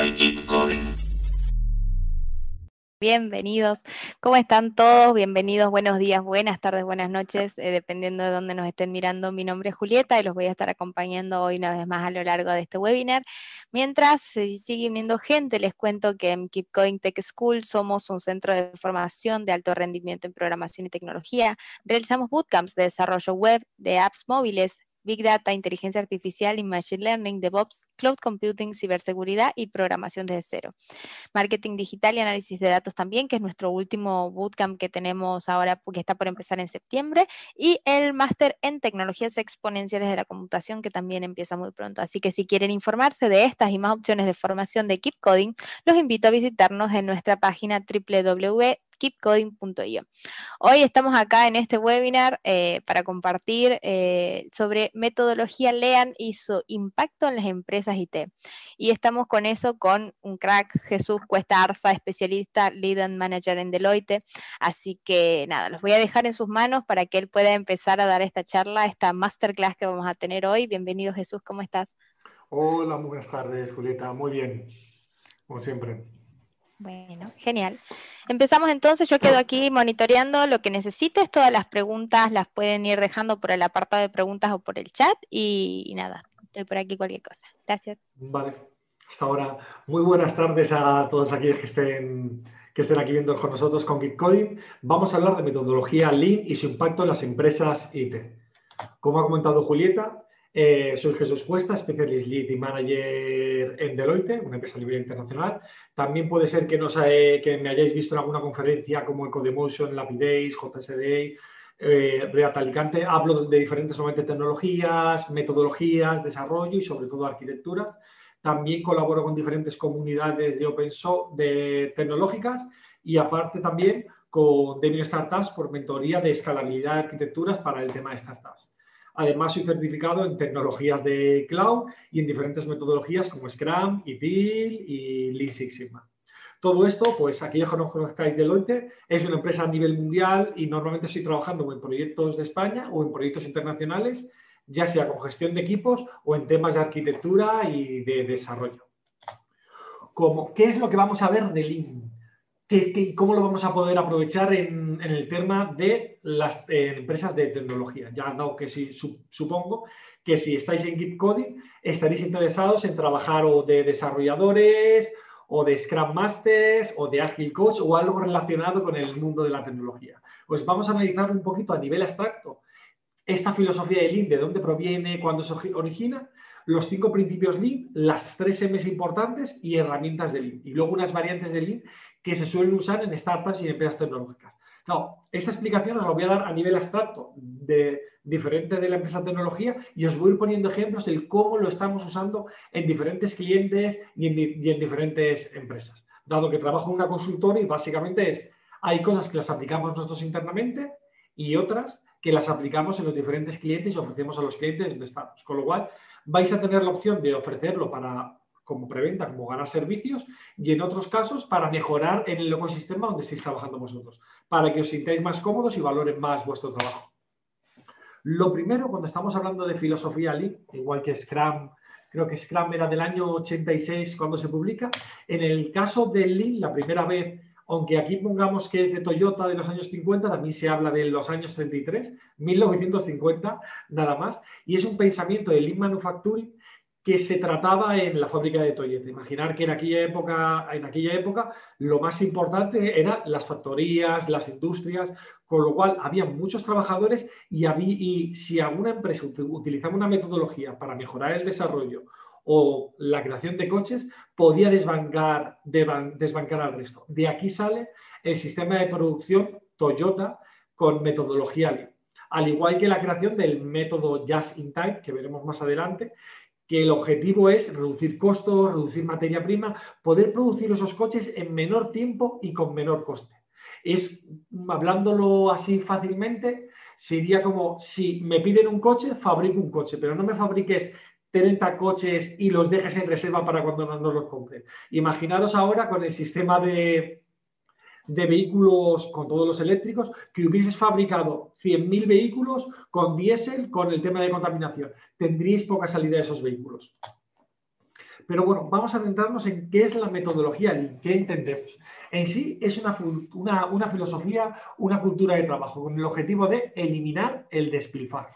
Keep. Bienvenidos. ¿Cómo están todos? Bienvenidos, buenos días, buenas tardes, buenas noches, eh, dependiendo de dónde nos estén mirando. Mi nombre es Julieta y los voy a estar acompañando hoy una vez más a lo largo de este webinar. Mientras se sigue viendo gente, les cuento que en Keep Tech School somos un centro de formación de alto rendimiento en programación y tecnología. Realizamos bootcamps de desarrollo web, de apps móviles, Big Data, inteligencia artificial y machine learning, DevOps, cloud computing, ciberseguridad y programación desde cero. Marketing digital y análisis de datos también, que es nuestro último bootcamp que tenemos ahora, que está por empezar en septiembre, y el máster en tecnologías exponenciales de la computación, que también empieza muy pronto. Así que si quieren informarse de estas y más opciones de formación de Keep Coding, los invito a visitarnos en nuestra página www keepcoding.io. Hoy estamos acá en este webinar eh, para compartir eh, sobre metodología LEAN y su impacto en las empresas IT. Y estamos con eso con un crack, Jesús Cuesta Arza, especialista Lead and Manager en Deloitte. Así que nada, los voy a dejar en sus manos para que él pueda empezar a dar esta charla, esta masterclass que vamos a tener hoy. Bienvenido Jesús, ¿cómo estás? Hola, buenas tardes, Julieta. Muy bien, como siempre. Bueno, genial. Empezamos entonces, yo quedo aquí monitoreando lo que necesites, todas las preguntas las pueden ir dejando por el apartado de preguntas o por el chat y, nada, estoy por aquí cualquier cosa. Gracias. Vale, hasta ahora. Muy buenas tardes a todos aquellos que estén, que estén aquí viendo con nosotros con Coding. Vamos a hablar de metodología Lean y su impacto en las empresas IT. Como ha comentado Julieta, eh, soy Jesús Cuesta, Specialist Lead y Manager en Deloitte, una empresa nivel internacional. También puede ser que, me hayáis visto en alguna conferencia como Ecodemotion, Lapidays, JSDA, eh, Alicante. Hablo de diferentes tecnologías, metodologías, desarrollo y sobre todo arquitecturas. También colaboro con diferentes comunidades de open source de tecnológicas y aparte también con Demio Startups por mentoría de escalabilidad de arquitecturas para el tema de startups. Además, soy certificado en tecnologías de cloud y en diferentes metodologías como Scrum, ITIL y Lean Six Sigma. Todo esto, pues aquí ya no conozcáis Deloitte, es una empresa a nivel mundial y normalmente estoy trabajando en proyectos de España o en proyectos internacionales, ya sea con gestión de equipos o en temas de arquitectura y de desarrollo. Como, ¿Qué es lo que vamos a ver de Lean? Cómo lo vamos a poder aprovechar en, el tema de las empresas de tecnología? Ya dado que si, supongo que si estáis en Git Coding, estaréis interesados en trabajar o de desarrolladores o de Scrum Masters o de Agile Coach o algo relacionado con el mundo de la tecnología. Pues vamos a analizar un poquito a nivel abstracto esta filosofía de Lean, de dónde proviene, cuándo se origina, los cinco principios Lean, las tres M's importantes y herramientas de Lean. Y luego unas variantes de Lean que se suelen usar en startups y empresas tecnológicas. No, esta explicación os la voy a dar a nivel abstracto, de, diferente de la empresa tecnología, y os voy a ir poniendo ejemplos de cómo lo estamos usando en diferentes clientes y en, diferentes empresas. Dado que trabajo en una consultora y básicamente es, hay cosas que las aplicamos nosotros internamente y otras que las aplicamos en los diferentes clientes y ofrecemos a los clientes donde estamos. Con lo cual, vais a tener la opción de ofrecerlo para como preventa, como ganar servicios, y en otros casos para mejorar en el ecosistema donde estéis trabajando vosotros, para que os sintáis más cómodos y valoren más vuestro trabajo. Lo primero, cuando estamos hablando de filosofía Lean, igual que Scrum, creo que Scrum era del año 86 cuando se publica, en el caso de Lean, la primera vez, aunque aquí pongamos que es de Toyota de los años 50, también se habla de los años 33, 1950, nada más, y es un pensamiento de Lean Manufacturing que se trataba en la fábrica de Toyota. Imaginar que en aquella época, en aquella época lo más importante eran las factorías, las industrias, con lo cual había muchos trabajadores y, había, y si alguna empresa utilizaba una metodología para mejorar el desarrollo o la creación de coches, podía desbancar, desbancar al resto. De aquí sale el sistema de producción Toyota con metodología Lean. Al igual que la creación del método Just in Time, que veremos más adelante, que el objetivo es reducir costos, reducir materia prima, poder producir esos coches en menor tiempo y con menor coste. Es, hablándolo así fácilmente, sería como si me piden un coche, fabrico un coche, pero no me fabriques 30 coches y los dejes en reserva para cuando no los compren. Imaginaros ahora con el sistema de, de vehículos con todos los eléctricos, que hubieses fabricado 100.000 vehículos con diésel, con el tema de contaminación. Tendríais poca salida de esos vehículos. Pero bueno, vamos a centrarnos en qué es la metodología Lean, qué entendemos. En sí es una, una, filosofía, una cultura de trabajo con el objetivo de eliminar el despilfarro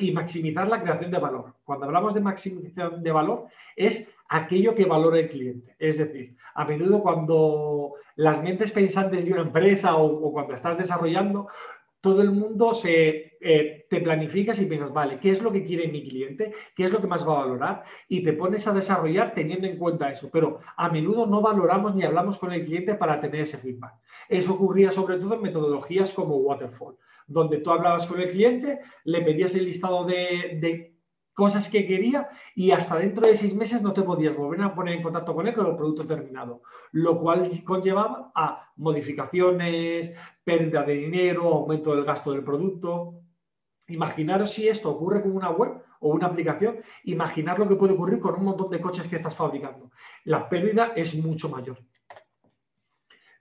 y maximizar la creación de valor. Cuando hablamos de maximización de valor, es aquello que valora el cliente. Es decir, a menudo cuando las mentes pensantes de una empresa o cuando estás desarrollando, todo el mundo se, eh, te planificas y piensas, vale, ¿qué es lo que quiere mi cliente? ¿Qué es lo que más va a valorar? Y te pones a desarrollar teniendo en cuenta eso. Pero a menudo no valoramos ni hablamos con el cliente para tener ese feedback. Eso ocurría sobre todo en metodologías como Waterfall, donde tú hablabas con el cliente, le pedías el listado de, de cosas que quería y hasta dentro de seis meses no te podías volver a poner en contacto con él con el producto terminado, lo cual conllevaba a modificaciones, pérdida de dinero, aumento del gasto del producto. Imaginaros si esto ocurre con una web o una aplicación, imaginar lo que puede ocurrir con un montón de coches que estás fabricando. La pérdida es mucho mayor.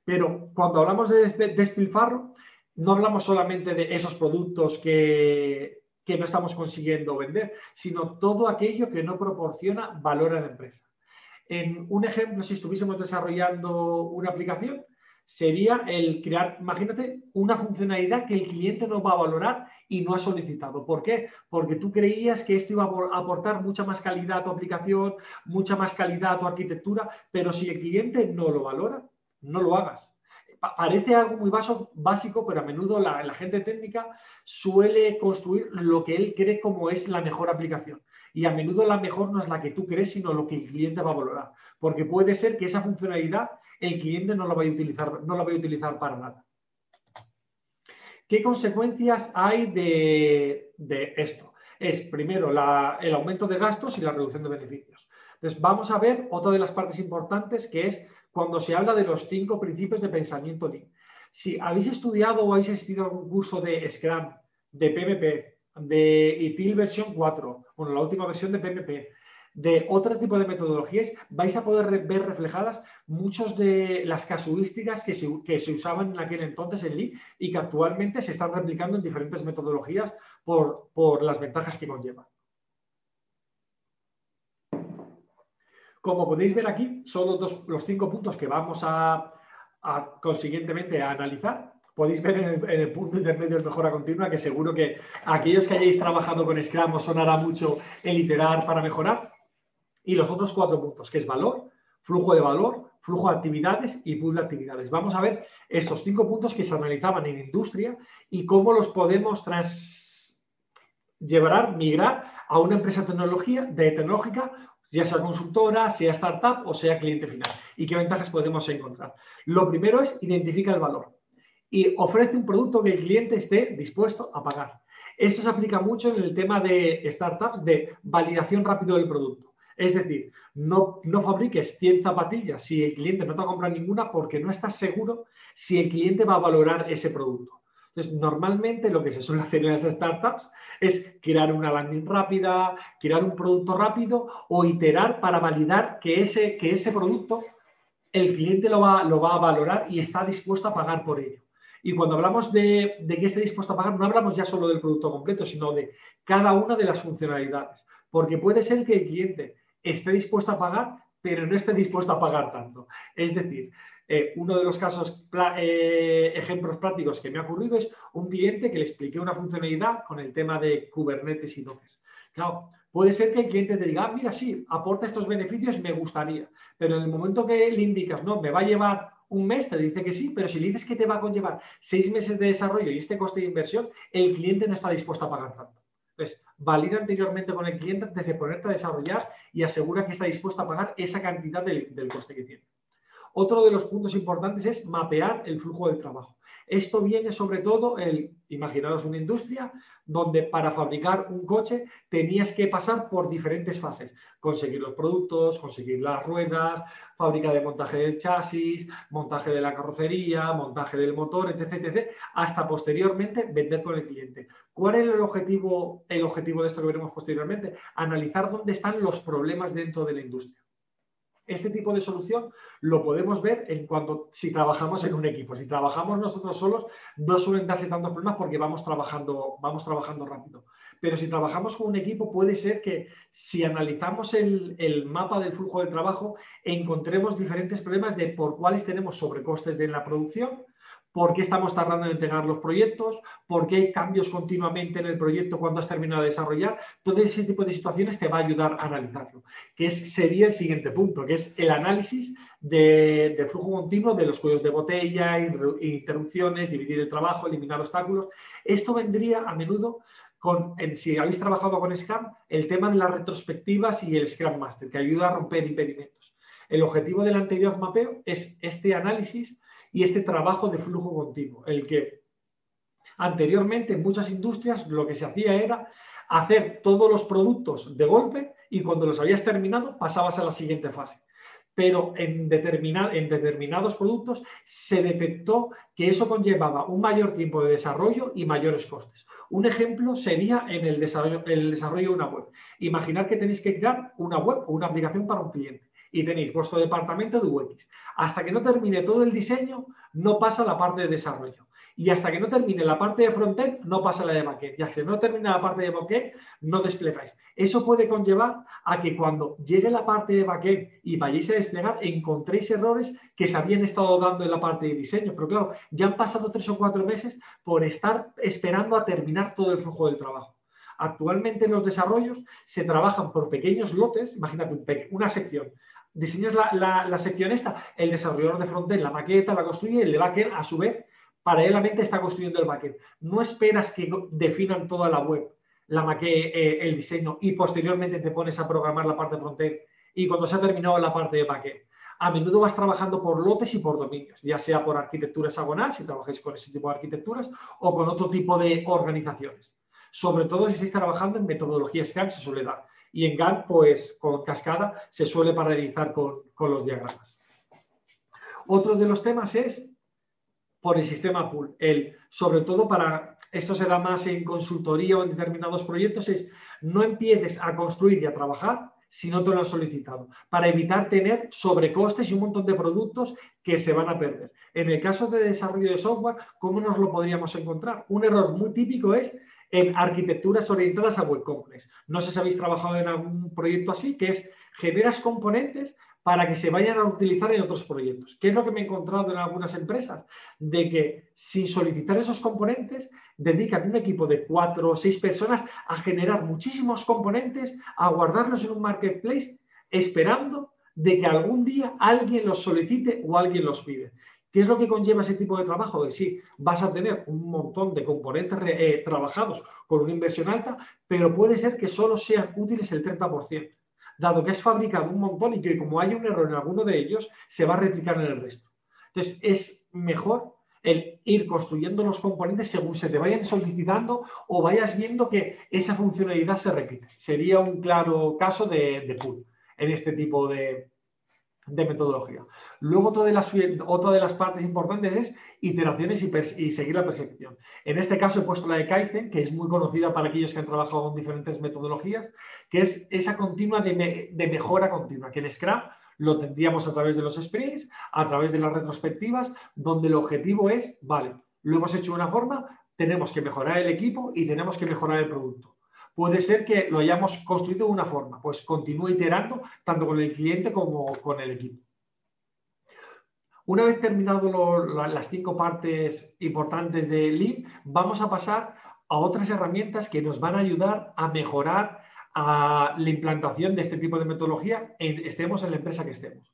Pero cuando hablamos de despilfarro, no hablamos solamente de esos productos que, que no estamos consiguiendo vender, sino todo aquello que no proporciona valor a la empresa. En un ejemplo, si estuviésemos desarrollando una aplicación, sería el crear, imagínate, una funcionalidad que el cliente no va a valorar y no ha solicitado. ¿Por qué? Porque tú creías que esto iba a aportar mucha más calidad a tu aplicación, mucha más calidad a tu arquitectura, pero si el cliente no lo valora, no lo hagas parece algo muy básico, pero a menudo la, gente técnica suele construir lo que él cree como es la mejor aplicación. Y a menudo la mejor no es la que tú crees, sino lo que el cliente va a valorar. Porque puede ser que esa funcionalidad el cliente no la vaya a utilizar, no la vaya a utilizar para nada. ¿Qué consecuencias hay de, esto? Es primero el aumento de gastos y la reducción de beneficios. Entonces, vamos a ver otra de las partes importantes que es cuando se habla de los cinco principios de pensamiento Lean. Si habéis estudiado o habéis asistido a algún curso de Scrum, de PMP, de ITIL versión 4, bueno, la última versión de PMP, de otro tipo de metodologías, vais a poder ver reflejadas muchas de las casuísticas que se, usaban en aquel entonces en Lean y que actualmente se están replicando en diferentes metodologías por, por las ventajas que conllevan. Como podéis ver aquí, son los, los cinco puntos que vamos a, consiguientemente a analizar. Podéis ver en el, punto intermedio de mejora continua que seguro que aquellos que hayáis trabajado con Scrum os sonará mucho el iterar para mejorar. Y los otros cuatro puntos, que es valor, flujo de valor, flujo de actividades y pool de actividades. Vamos a ver estos cinco puntos que se analizaban en industria y cómo los podemos trans llevar, migrar a una empresa tecnología, de tecnológica ya sea consultora, sea startup o sea cliente final. ¿Y qué ventajas podemos encontrar? Lo primero es identifica el valor y ofrece un producto que el cliente esté dispuesto a pagar. Esto se aplica mucho en el tema de startups de validación rápido del producto. Es decir, no, no fabriques 100 zapatillas si el cliente no te ha comprado ninguna porque no estás seguro si el cliente va a valorar ese producto. Entonces, normalmente lo que se suele hacer en las startups es crear una landing rápida, crear un producto rápido o iterar para validar que ese, que ese producto el cliente lo va, lo va a valorar y está dispuesto a pagar por ello. Y cuando hablamos de, de, que esté dispuesto a pagar, no hablamos ya solo del producto completo, sino de cada una de las funcionalidades. Porque puede ser que el cliente esté dispuesto a pagar, pero no esté dispuesto a pagar tanto. Es decir, eh, uno de los casos, eh, ejemplos prácticos que me ha ocurrido es un cliente que le expliqué una funcionalidad con el tema de Kubernetes y Docker. Claro, puede ser que el cliente te diga, ah, mira, sí, aporta estos beneficios, me gustaría. Pero en el momento que le indicas, no, me va a llevar un mes, te dice que sí, pero si le dices que te va a conllevar seis meses de desarrollo y este coste de inversión, el cliente no está dispuesto a pagar tanto. Entonces, valida anteriormente con el cliente antes de ponerte a desarrollar y asegura que está dispuesto a pagar esa cantidad del coste que tiene. Otro de los puntos importantes es mapear el flujo del trabajo. Esto viene sobre todo el, imaginaros una industria donde para fabricar un coche tenías que pasar por diferentes fases. Conseguir los productos, conseguir las ruedas, fábrica de montaje del chasis, montaje de la carrocería, montaje del motor, etc, hasta posteriormente vender con el cliente. ¿Cuál es el objetivo, el objetivo de esto que veremos posteriormente? Analizar dónde están los problemas dentro de la industria este tipo de solución lo podemos ver en cuanto si trabajamos en un equipo. Si trabajamos nosotros solos, no suelen darse tantos problemas porque vamos trabajando, vamos trabajando rápido. pero si trabajamos con un equipo puede ser que si analizamos el, el mapa del flujo de trabajo encontremos diferentes problemas de por cuáles tenemos sobrecostes de la producción, por qué estamos tardando en entregar los proyectos, por qué hay cambios continuamente en el proyecto cuando has terminado de desarrollar. Todo ese tipo de situaciones te va a ayudar a analizarlo, que sería el siguiente punto, que es el análisis de, flujo continuo de los cuellos de botella, interrupciones, dividir el trabajo, eliminar obstáculos. Esto vendría a menudo con, si habéis trabajado con Scrum, el tema de las retrospectivas y el Scrum Master, que ayuda a romper impedimentos. El objetivo del anterior mapeo es este análisis y este trabajo de flujo continuo, el que anteriormente en muchas industrias lo que se hacía era hacer todos los productos de golpe y cuando los habías terminado pasabas a la siguiente fase. Pero en, determinados productos se detectó que eso conllevaba un mayor tiempo de desarrollo y mayores costes. Un ejemplo sería en el desarrollo, el desarrollo de una web. Imaginar que tenéis que crear una web o una aplicación para un cliente y tenéis vuestro departamento de UX. Hasta que no termine todo el diseño, no pasa la parte de desarrollo. Y hasta que no termine la parte de frontend, no pasa la de backend. Y hasta que no termine la parte de backend, no desplegáis. Eso puede conllevar a que cuando llegue la parte de backend y vayáis a desplegar, encontréis errores que se habían estado dando en la parte de diseño. Pero claro, ya han pasado tres o cuatro meses por estar esperando a terminar todo el flujo del trabajo. Actualmente en los desarrollos se trabajan por pequeños lotes, imagínate una sección, diseñas la, sección esta, el desarrollador de frontend la maqueta, la construye el de backend a su vez paralelamente está construyendo el backend. No esperas que definan toda la web, la maqueta, eh, el diseño y posteriormente te pones a programar la parte frontend y cuando se ha terminado la parte de backend. A menudo vas trabajando por lotes y por dominios, ya sea por arquitectura hexagonal, si trabajáis con ese tipo de arquitecturas, o con otro tipo de organizaciones. Sobre todo si estáis trabajando en metodologías Scrum, se suele dar. Y en Gantt, pues con cascada, se suele paralelizar con, los diagramas. Otro de los temas es por el sistema pool. El, sobre todo para, esto se da más en consultoría o en determinados proyectos, es no empieces a construir y a trabajar si no te lo han solicitado, para evitar tener sobrecostes y un montón de productos que se van a perder. En el caso de desarrollo de software, ¿cómo nos lo podríamos encontrar? Un error muy típico es en arquitecturas orientadas a web complex. No sé si habéis trabajado en algún proyecto así, que es generas componentes para que se vayan a utilizar en otros proyectos. ¿Qué es lo que me he encontrado en algunas empresas? De que sin solicitar esos componentes, dedican un equipo de cuatro o seis personas a generar muchísimos componentes, a guardarlos en un marketplace, esperando de que algún día alguien los solicite o alguien los pide. ¿Qué es lo que conlleva ese tipo de trabajo? De sí, vas a tener un montón de componentes eh, trabajados con una inversión alta, pero puede ser que solo sean útiles el 30%, dado que has fabricado un montón y que como hay un error en alguno de ellos, se va a replicar en el resto. Entonces, es mejor el ir construyendo los componentes según se te vayan solicitando o vayas viendo que esa funcionalidad se repite. Sería un claro caso de, de pool en este tipo de, de metodología. Luego, otra de las, de las partes importantes es iteraciones y, seguir la percepción. En este caso he puesto la de Kaizen, que es muy conocida para aquellos que han trabajado con diferentes metodologías, que es esa continua de, mejora continua, que en Scrum lo tendríamos a través de los sprints, a través de las retrospectivas, donde el objetivo es, vale, lo hemos hecho de una forma, tenemos que mejorar el equipo y tenemos que mejorar el producto puede ser que lo hayamos construido de una forma, pues continúe iterando tanto con el cliente como con el equipo. Una vez terminado las cinco partes importantes de Lean, vamos a pasar a otras herramientas que nos van a ayudar a mejorar la implantación de este tipo de metodología, estemos en la empresa que estemos.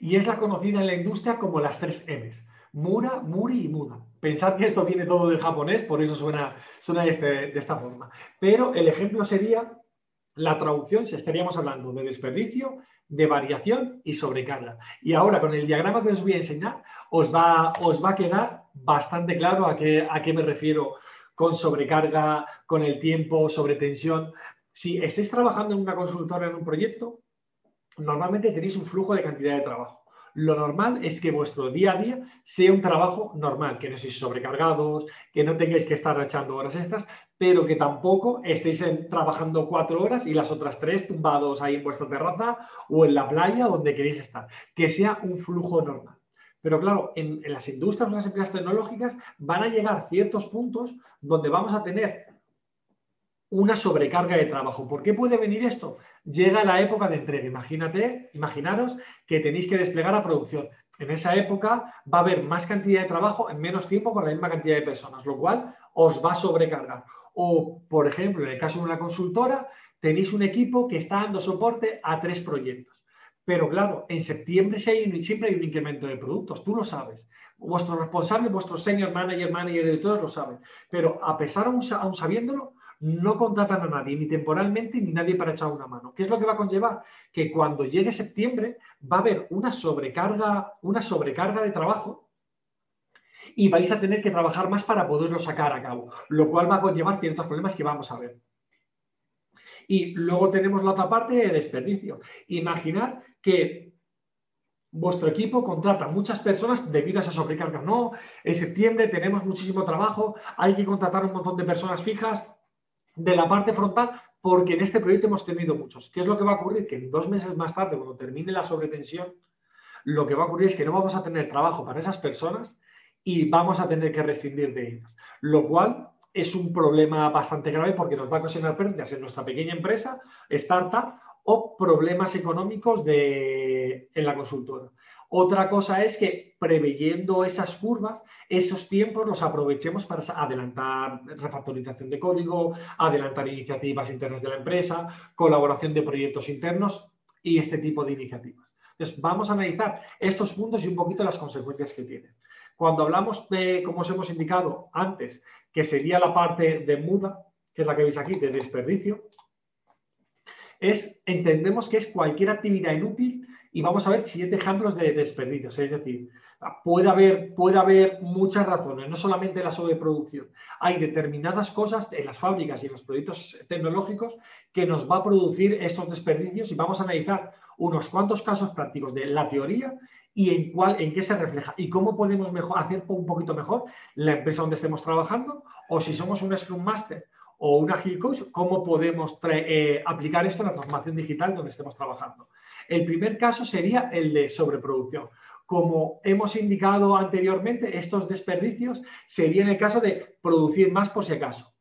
Y es la conocida en la industria como las tres M's. Mura, Muri y Muda. Pensad que esto viene todo del japonés, por eso suena, este, de esta forma. Pero el ejemplo sería la traducción, si estaríamos hablando de desperdicio, de variación y sobrecarga. Y ahora con el diagrama que os voy a enseñar, os va, os va a quedar bastante claro a qué, a qué me refiero con sobrecarga, con el tiempo, sobre tensión. Si estáis trabajando en una consultora en un proyecto, normalmente tenéis un flujo de cantidad de trabajo lo normal es que vuestro día a día sea un trabajo normal, que no estéis sobrecargados, que no tengáis que estar echando horas extras, pero que tampoco estéis trabajando cuatro horas y las otras tres tumbados ahí en vuestra terraza o en la playa donde queréis estar. Que sea un flujo normal. Pero claro, en, las industrias o las empresas tecnológicas van a llegar ciertos puntos donde vamos a tener una sobrecarga de trabajo. ¿Por qué puede venir esto? Llega la época de entrega. Imagínate, imaginaros que tenéis que desplegar la producción. En esa época va a haber más cantidad de trabajo en menos tiempo con la misma cantidad de personas, lo cual os va a sobrecargar. O, por ejemplo, en el caso de una consultora, tenéis un equipo que está dando soporte a tres proyectos. Pero claro, en septiembre siempre hay un incremento de productos, tú lo sabes. Vuestro responsable, vuestro senior manager, manager de todos lo saben. Pero a pesar aún, aún sabiéndolo, no contratan a nadie, ni temporalmente, ni nadie para echar una mano. ¿Qué es lo que va a conllevar? Que cuando llegue septiembre va a haber una sobrecarga, una sobrecarga de trabajo y vais a tener que trabajar más para poderlo sacar a cabo, lo cual va a conllevar ciertos problemas que vamos a ver. Y luego tenemos la otra parte de desperdicio. Imaginar que vuestro equipo contrata muchas personas debido a esa sobrecarga. No, en septiembre tenemos muchísimo trabajo, hay que contratar un montón de personas fijas de la parte frontal porque en este proyecto hemos tenido muchos. ¿Qué es lo que va a ocurrir? Que dos meses más tarde, cuando termine la sobretensión, lo que va a ocurrir es que no vamos a tener trabajo para esas personas y vamos a tener que rescindir de ellas. Lo cual es un problema bastante grave porque nos va a ocasionar pérdidas en nuestra pequeña empresa, startup o problemas económicos de, en la consultora. Otra cosa es que preveyendo esas curvas, esos tiempos los aprovechemos para adelantar refactorización de código, adelantar iniciativas internas de la empresa, colaboración de proyectos internos y este tipo de iniciativas. Entonces, vamos a analizar estos puntos y un poquito las consecuencias que tienen. Cuando hablamos de, como os hemos indicado antes, que sería la parte de muda, que es la que veis aquí, de desperdicio, es, entendemos que es cualquier actividad inútil y vamos a ver siete ejemplos de desperdicios. Es decir, puede haber, puede haber muchas razones, no solamente la sobreproducción. Hay determinadas cosas en las fábricas y en los proyectos tecnológicos que nos va a producir estos desperdicios y vamos a analizar unos cuantos casos prácticos de la teoría y en, cuál, en qué se refleja y cómo podemos mejor, hacer un poquito mejor la empresa donde estemos trabajando o si somos un Scrum Master o un Agile Coach, cómo podemos eh, aplicar esto en la transformación digital donde estemos trabajando. El primer caso sería el de sobreproducción. Como hemos indicado anteriormente, estos desperdicios serían el caso de producir más por si acaso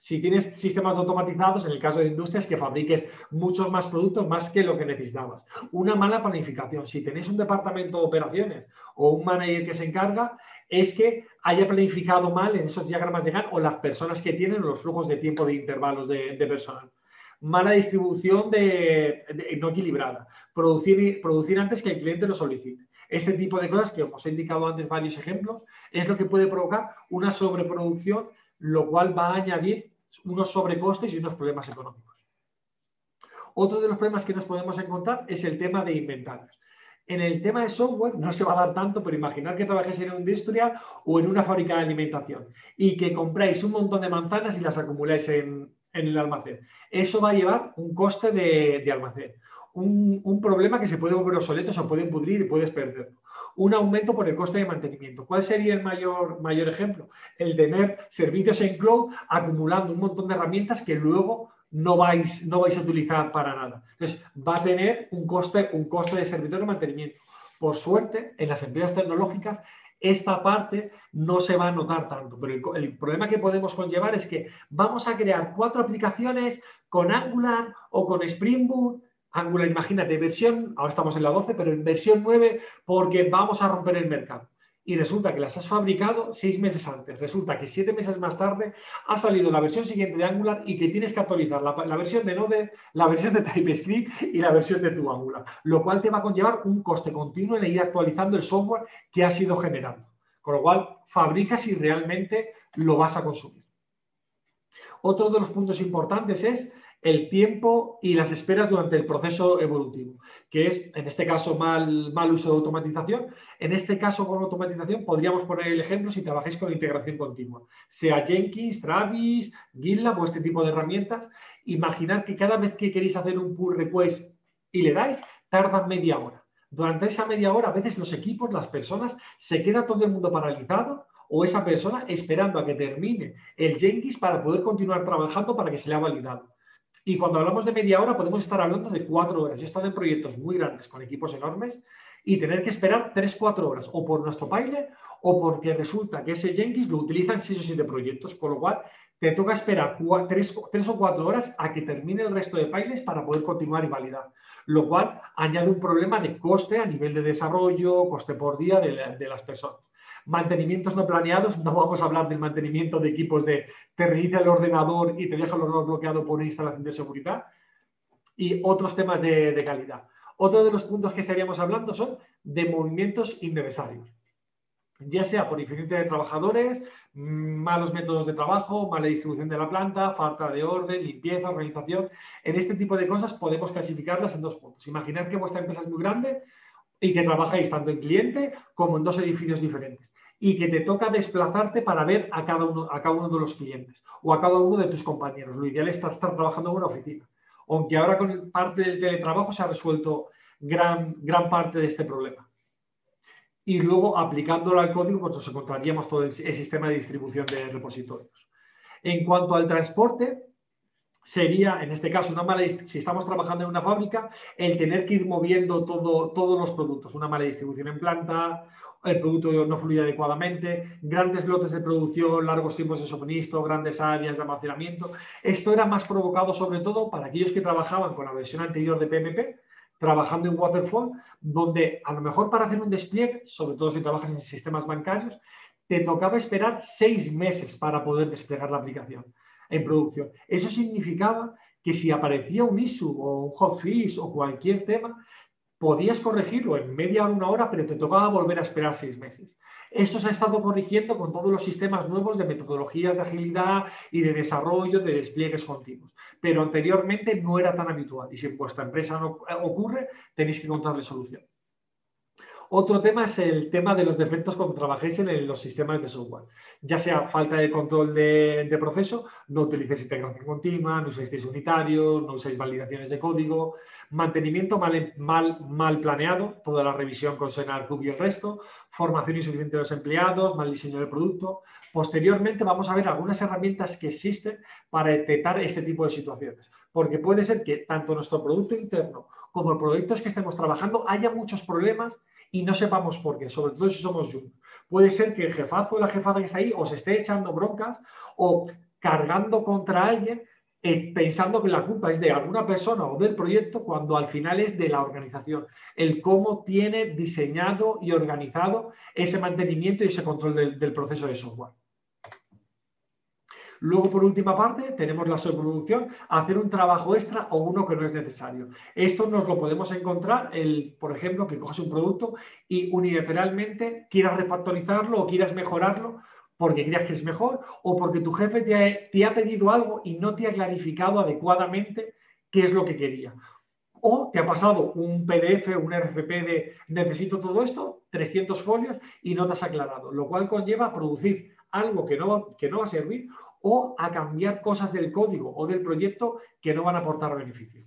si tienes sistemas automatizados, en el caso de industrias, que fabriques muchos más productos más que lo que necesitabas. Una mala planificación. Si tenéis un departamento de operaciones o un manager que se encarga, es que haya planificado mal en esos diagramas de GAN o las personas que tienen los flujos de tiempo de intervalos de, personal. Mala distribución de, no equilibrada. Producir, producir antes que el cliente lo solicite. Este tipo de cosas que os he indicado antes varios ejemplos es lo que puede provocar una sobreproducción, lo cual va a añadir unos sobrecostes y unos problemas económicos. Otro de los problemas que nos podemos encontrar es el tema de inventarios. En el tema de software no se va a dar tanto, pero imaginar que trabajes en una industria o en una fábrica de alimentación y que compráis un montón de manzanas y las acumuláis en, el almacén. Eso va a llevar un coste de, almacén, un, un, problema que se puede volver obsoleto, se puede pudrir y puedes perderlo un aumento por el coste de mantenimiento. ¿Cuál sería el mayor, mayor ejemplo? El tener servicios en cloud acumulando un montón de herramientas que luego no vais, no vais a utilizar para nada. Entonces, va a tener un coste, un coste de servidor de mantenimiento. Por suerte, en las empresas tecnológicas, esta parte no se va a notar tanto, pero el, el, problema que podemos conllevar es que vamos a crear cuatro aplicaciones con Angular o con Spring Boot Angular, imagínate, versión, ahora estamos en la 12, pero en versión 9 porque vamos a romper el mercado. Y resulta que las has fabricado seis meses antes. Resulta que siete meses más tarde ha salido la versión siguiente de Angular y que tienes que actualizar la, versión de Node, la versión de TypeScript y la versión de tu Angular. Lo cual te va a conllevar un coste continuo en ir actualizando el software que has ido generando. Con lo cual, fabrica si realmente lo vas a consumir. Otro de los puntos importantes es el tiempo y las esperas durante el proceso evolutivo, que es, en este caso, mal, mal uso de automatización. En este caso, con automatización, podríamos poner el ejemplo si trabajáis con integración continua, sea Jenkins, Travis, GitLab o este tipo de herramientas. Imaginad que cada vez que queréis hacer un pull request y le dais, tardan media hora. Durante esa media hora, a veces los equipos, las personas, se queda todo el mundo paralizado o esa persona esperando a que termine el Jenkins para poder continuar trabajando para que se le haya validado. Y cuando hablamos de media hora, podemos estar hablando de cuatro horas. Yo he estado en proyectos muy grandes con equipos enormes y tener que esperar 3-4 horas o por nuestro pipeline o porque resulta que ese Jenkins lo utilizan 6 o 7 proyectos, con lo cual te toca esperar 3, o 4 horas a que termine el resto de pipelines para poder continuar y validar, lo cual añade un problema de coste a nivel de desarrollo, coste por día de, las personas. Mantenimientos no planeados, no vamos a hablar del mantenimiento de equipos de te reinicia el ordenador y te deja el ordenador bloqueado por una instalación de seguridad y otros temas de calidad. Otro de los puntos que estaríamos hablando son de movimientos innecesarios, ya sea por ineficiencia de trabajadores, malos métodos de trabajo, mala distribución de la planta, falta de orden, limpieza, organización. En este tipo de cosas podemos clasificarlas en dos puntos. Imaginar que vuestra empresa es muy grande y que trabajáis tanto en cliente como en dos edificios diferentes y que te toca desplazarte para ver a cada uno, a cada uno de los clientes o a cada uno de tus compañeros. Lo ideal es estar trabajando en una oficina aunque ahora con parte del teletrabajo se ha resuelto gran, gran parte de este problema. Y luego, aplicándolo al código, pues nos encontraríamos todo el, sistema de distribución de repositorios. En cuanto al transporte, sería, en este caso, una mala si estamos trabajando en una fábrica, el tener que ir moviendo todo, todos los productos, una mala distribución en planta, el producto no fluye adecuadamente, grandes lotes de producción, largos tiempos de suministro, grandes áreas de almacenamiento. Esto era más provocado sobre todo para aquellos que trabajaban con la versión anterior de PMP, trabajando en Waterfall, donde a lo mejor para hacer un despliegue, sobre todo si trabajas en sistemas bancarios, te tocaba esperar seis meses para poder desplegar la aplicación en producción. Eso significaba que si aparecía un issue o un hotfix o cualquier tema, podías corregirlo en media hora, una hora, pero te tocaba volver a esperar seis meses. Esto se ha estado corrigiendo con todos los sistemas nuevos de metodologías de agilidad y de desarrollo de despliegues continuos. Pero anteriormente no era tan habitual y si en vuestra empresa no ocurre, tenéis que encontrarle solución. Otro tema es el tema de los defectos cuando trabajéis en los sistemas de software. Ya sea falta de control de, proceso, no utilicéis integración continua, no uséis unitarios, no uséis validaciones de código, mantenimiento mal, mal, mal planeado, toda la revisión con SonarCube y el resto, formación insuficiente de los empleados, mal diseño del producto. Posteriormente vamos a ver algunas herramientas que existen para detectar este tipo de situaciones porque puede ser que tanto nuestro producto interno como proyectos que estemos trabajando haya muchos problemas y no sepamos por qué, sobre todo si somos juniors. Puede ser que el jefazo o la jefada que está ahí os esté echando broncas o cargando contra alguien eh, pensando que la culpa es de alguna persona o del proyecto cuando al final es de la organización. El cómo tiene diseñado y organizado ese mantenimiento y ese control del proceso de software. Luego, por última parte, tenemos la sobreproducción, hacer un trabajo extra o uno que no es necesario. Esto nos lo podemos encontrar, el, por ejemplo, que coges un producto y unilateralmente quieras refactorizarlo o quieras mejorarlo porque creas que es mejor o porque tu jefe te ha, pedido algo y no te ha clarificado adecuadamente qué es lo que quería. O te ha pasado un PDF, un RFP de necesito todo esto, 300 folios y no te has aclarado, lo cual conlleva producir algo que no, que no va a servir o a cambiar cosas del código o del proyecto que no van a aportar beneficio.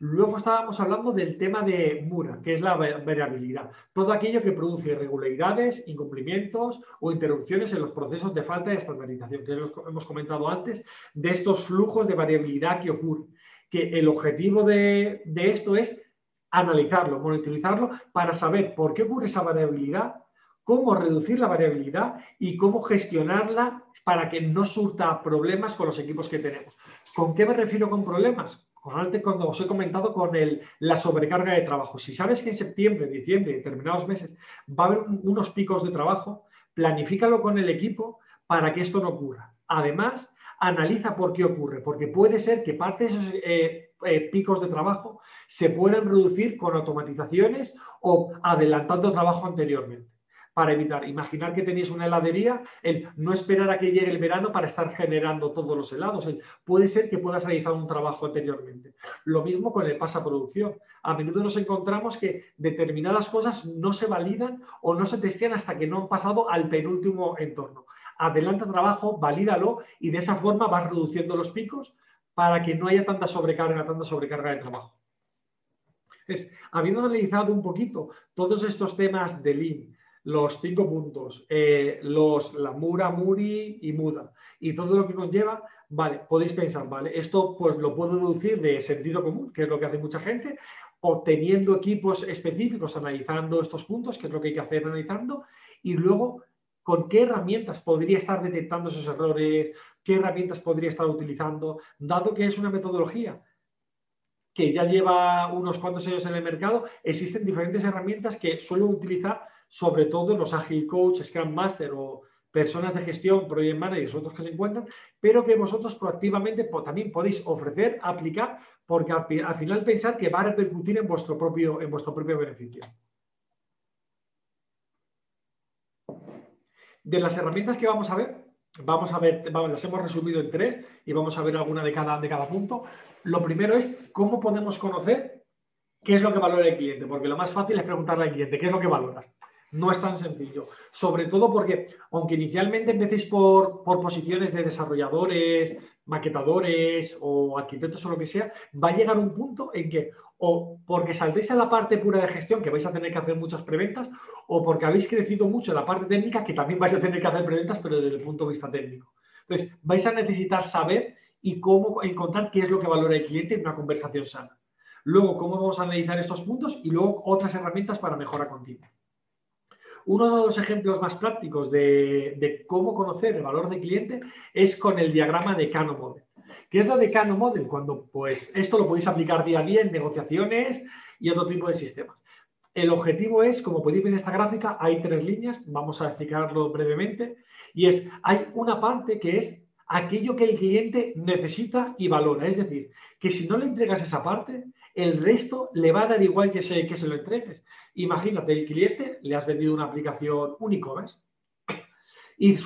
Luego estábamos hablando del tema de Mura, que es la variabilidad. Todo aquello que produce irregularidades, incumplimientos o interrupciones en los procesos de falta de estandarización, que hemos comentado antes, de estos flujos de variabilidad que ocurren. Que el objetivo de, esto es analizarlo, monitorizarlo para saber por qué ocurre esa variabilidad cómo reducir la variabilidad y cómo gestionarla para que no surta problemas con los equipos que tenemos. ¿Con qué me refiero con problemas? Cuando os he comentado con la sobrecarga de trabajo. Si sabes que en septiembre, diciembre, determinados meses va a haber unos picos de trabajo, planifícalo con el equipo para que esto no ocurra. Además, analiza por qué ocurre, porque puede ser que parte de esos eh, eh, picos de trabajo se puedan reducir con automatizaciones o adelantando trabajo anteriormente para evitar. Imaginar que tenéis una heladería, el no esperar a que llegue el verano para estar generando todos los helados. puede ser que puedas realizar un trabajo anteriormente. Lo mismo con el pasa producción. A menudo nos encontramos que determinadas cosas no se validan o no se testean hasta que no han pasado al penúltimo entorno. Adelanta trabajo, valídalo y de esa forma vas reduciendo los picos para que no haya tanta sobrecarga, tanta sobrecarga de trabajo. Entonces, habiendo analizado un poquito todos estos temas de Lean, los cinco puntos, eh, los, la Mura, Muri y Muda, y todo lo que conlleva, vale, podéis pensar, vale, esto pues lo puedo deducir de sentido común, que es lo que hace mucha gente, o teniendo equipos específicos analizando estos puntos, que es lo que hay que hacer analizando, y luego con qué herramientas podría estar detectando esos errores, qué herramientas podría estar utilizando, dado que es una metodología que ya lleva unos cuantos años en el mercado, existen diferentes herramientas que suelo utilizar sobre todo los Agile Coach, Scrum Master o personas de gestión, Project Managers, otros que se encuentran, pero que vosotros proactivamente también podéis ofrecer, aplicar, porque al, final pensar que va a repercutir en vuestro propio, en vuestro propio beneficio. De las herramientas que vamos a ver, vamos a ver, las hemos resumido en tres y vamos a ver alguna de cada, de cada punto. Lo primero es cómo podemos conocer qué es lo que valora el cliente, porque lo más fácil es preguntarle al cliente qué es lo que valoras. No es tan sencillo. Sobre todo porque, aunque inicialmente empecéis por, posiciones de desarrolladores, maquetadores o arquitectos o lo que sea, va a llegar un punto en que o porque saltéis a la parte pura de gestión, que vais a tener que hacer muchas preventas, o porque habéis crecido mucho en la parte técnica, que también vais a tener que hacer preventas, pero desde el punto de vista técnico. Entonces, vais a necesitar saber y cómo encontrar qué es lo que valora el cliente en una conversación sana. Luego, cómo vamos a analizar estos puntos y luego otras herramientas para mejora continua. Uno de los ejemplos más prácticos de, cómo conocer el valor del cliente es con el diagrama de Cano Model. ¿Qué es lo de Cano Model? Cuando pues esto lo podéis aplicar día a día en negociaciones y otro tipo de sistemas. El objetivo es, como podéis ver en esta gráfica, hay tres líneas, vamos a explicarlo brevemente, y es, hay una parte que es aquello que el cliente necesita y valora. Es decir, que si no le entregas esa parte, el resto le va a dar igual que se, que se lo entregues. Imagínate, el cliente le has vendido una aplicación, un e-commerce. Y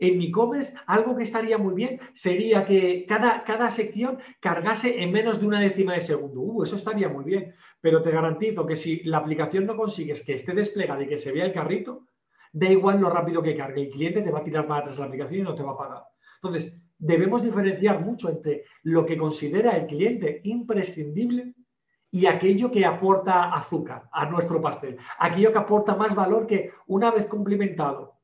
en mi e-commerce algo que estaría muy bien sería que cada, cada sección cargase en menos de una décima de segundo. Uh, eso estaría muy bien. Pero te garantizo que si la aplicación no consigues que esté desplegada y que se vea el carrito, da igual lo rápido que cargue. El cliente te va a tirar para atrás la aplicación y no te va a pagar. Entonces, debemos diferenciar mucho entre lo que considera el cliente imprescindible y aquello que aporta azúcar a nuestro pastel, aquello que aporta más valor que una vez cumplimentado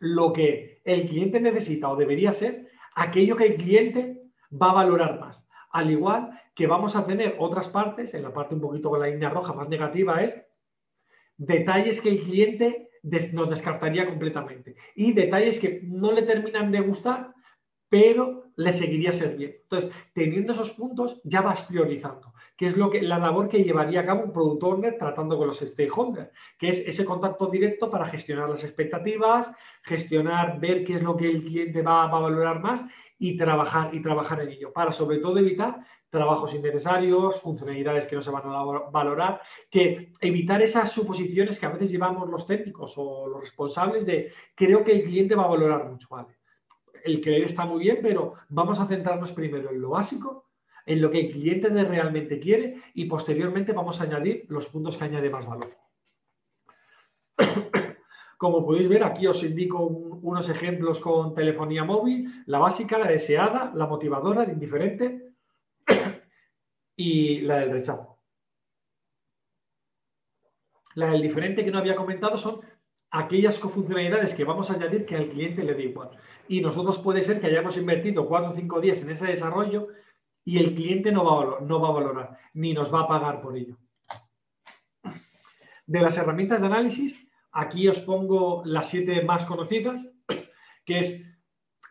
lo que el cliente necesita o debería ser, aquello que el cliente va a valorar más. Al igual que vamos a tener otras partes, en la parte un poquito con la línea roja más negativa es detalles que el cliente nos descartaría completamente y detalles que no le terminan de gustar, pero le seguiría bien. Entonces, teniendo esos puntos, ya vas priorizando, que es lo que, la labor que llevaría a cabo un product owner tratando con los stakeholders, que es ese contacto directo para gestionar las expectativas, gestionar, ver qué es lo que el cliente va, a valorar más y trabajar, y trabajar en ello, para sobre todo evitar trabajos innecesarios, funcionalidades que no se van a valorar, que evitar esas suposiciones que a veces llevamos los técnicos o los responsables de creo que el cliente va a valorar mucho, ¿vale? el creer está muy bien, pero vamos a centrarnos primero en lo básico, en lo que el cliente realmente quiere y posteriormente vamos a añadir los puntos que añade más valor. Como podéis ver, aquí os indico unos ejemplos con telefonía móvil, la básica, la deseada, la motivadora, la indiferente y la del rechazo. La del diferente que no había comentado son aquellas cofuncionalidades que vamos a añadir que al cliente le dé igual. Y nosotros puede ser que hayamos invertido cuatro o cinco días en ese desarrollo y el cliente no va, a no va a valorar, ni nos va a pagar por ello. De las herramientas de análisis, aquí os pongo las siete más conocidas, que es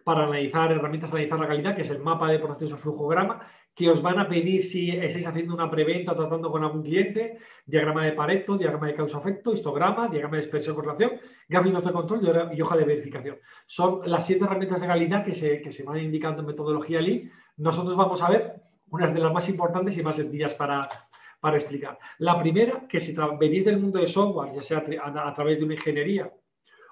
para analizar herramientas analizar la calidad, que es el mapa de proceso flujograma, que os van a pedir si estáis haciendo una preventa o tratando con algún cliente, diagrama de Pareto, diagrama de causa-efecto, histograma, diagrama de expresión-correlación, gráficos de control y hoja de verificación. Son las siete herramientas de calidad que se, van indicando en metodología Lean. Nosotros vamos a ver unas de las más importantes y más sencillas para, explicar. La primera, que si venís del mundo de software, ya sea a, a, través de una ingeniería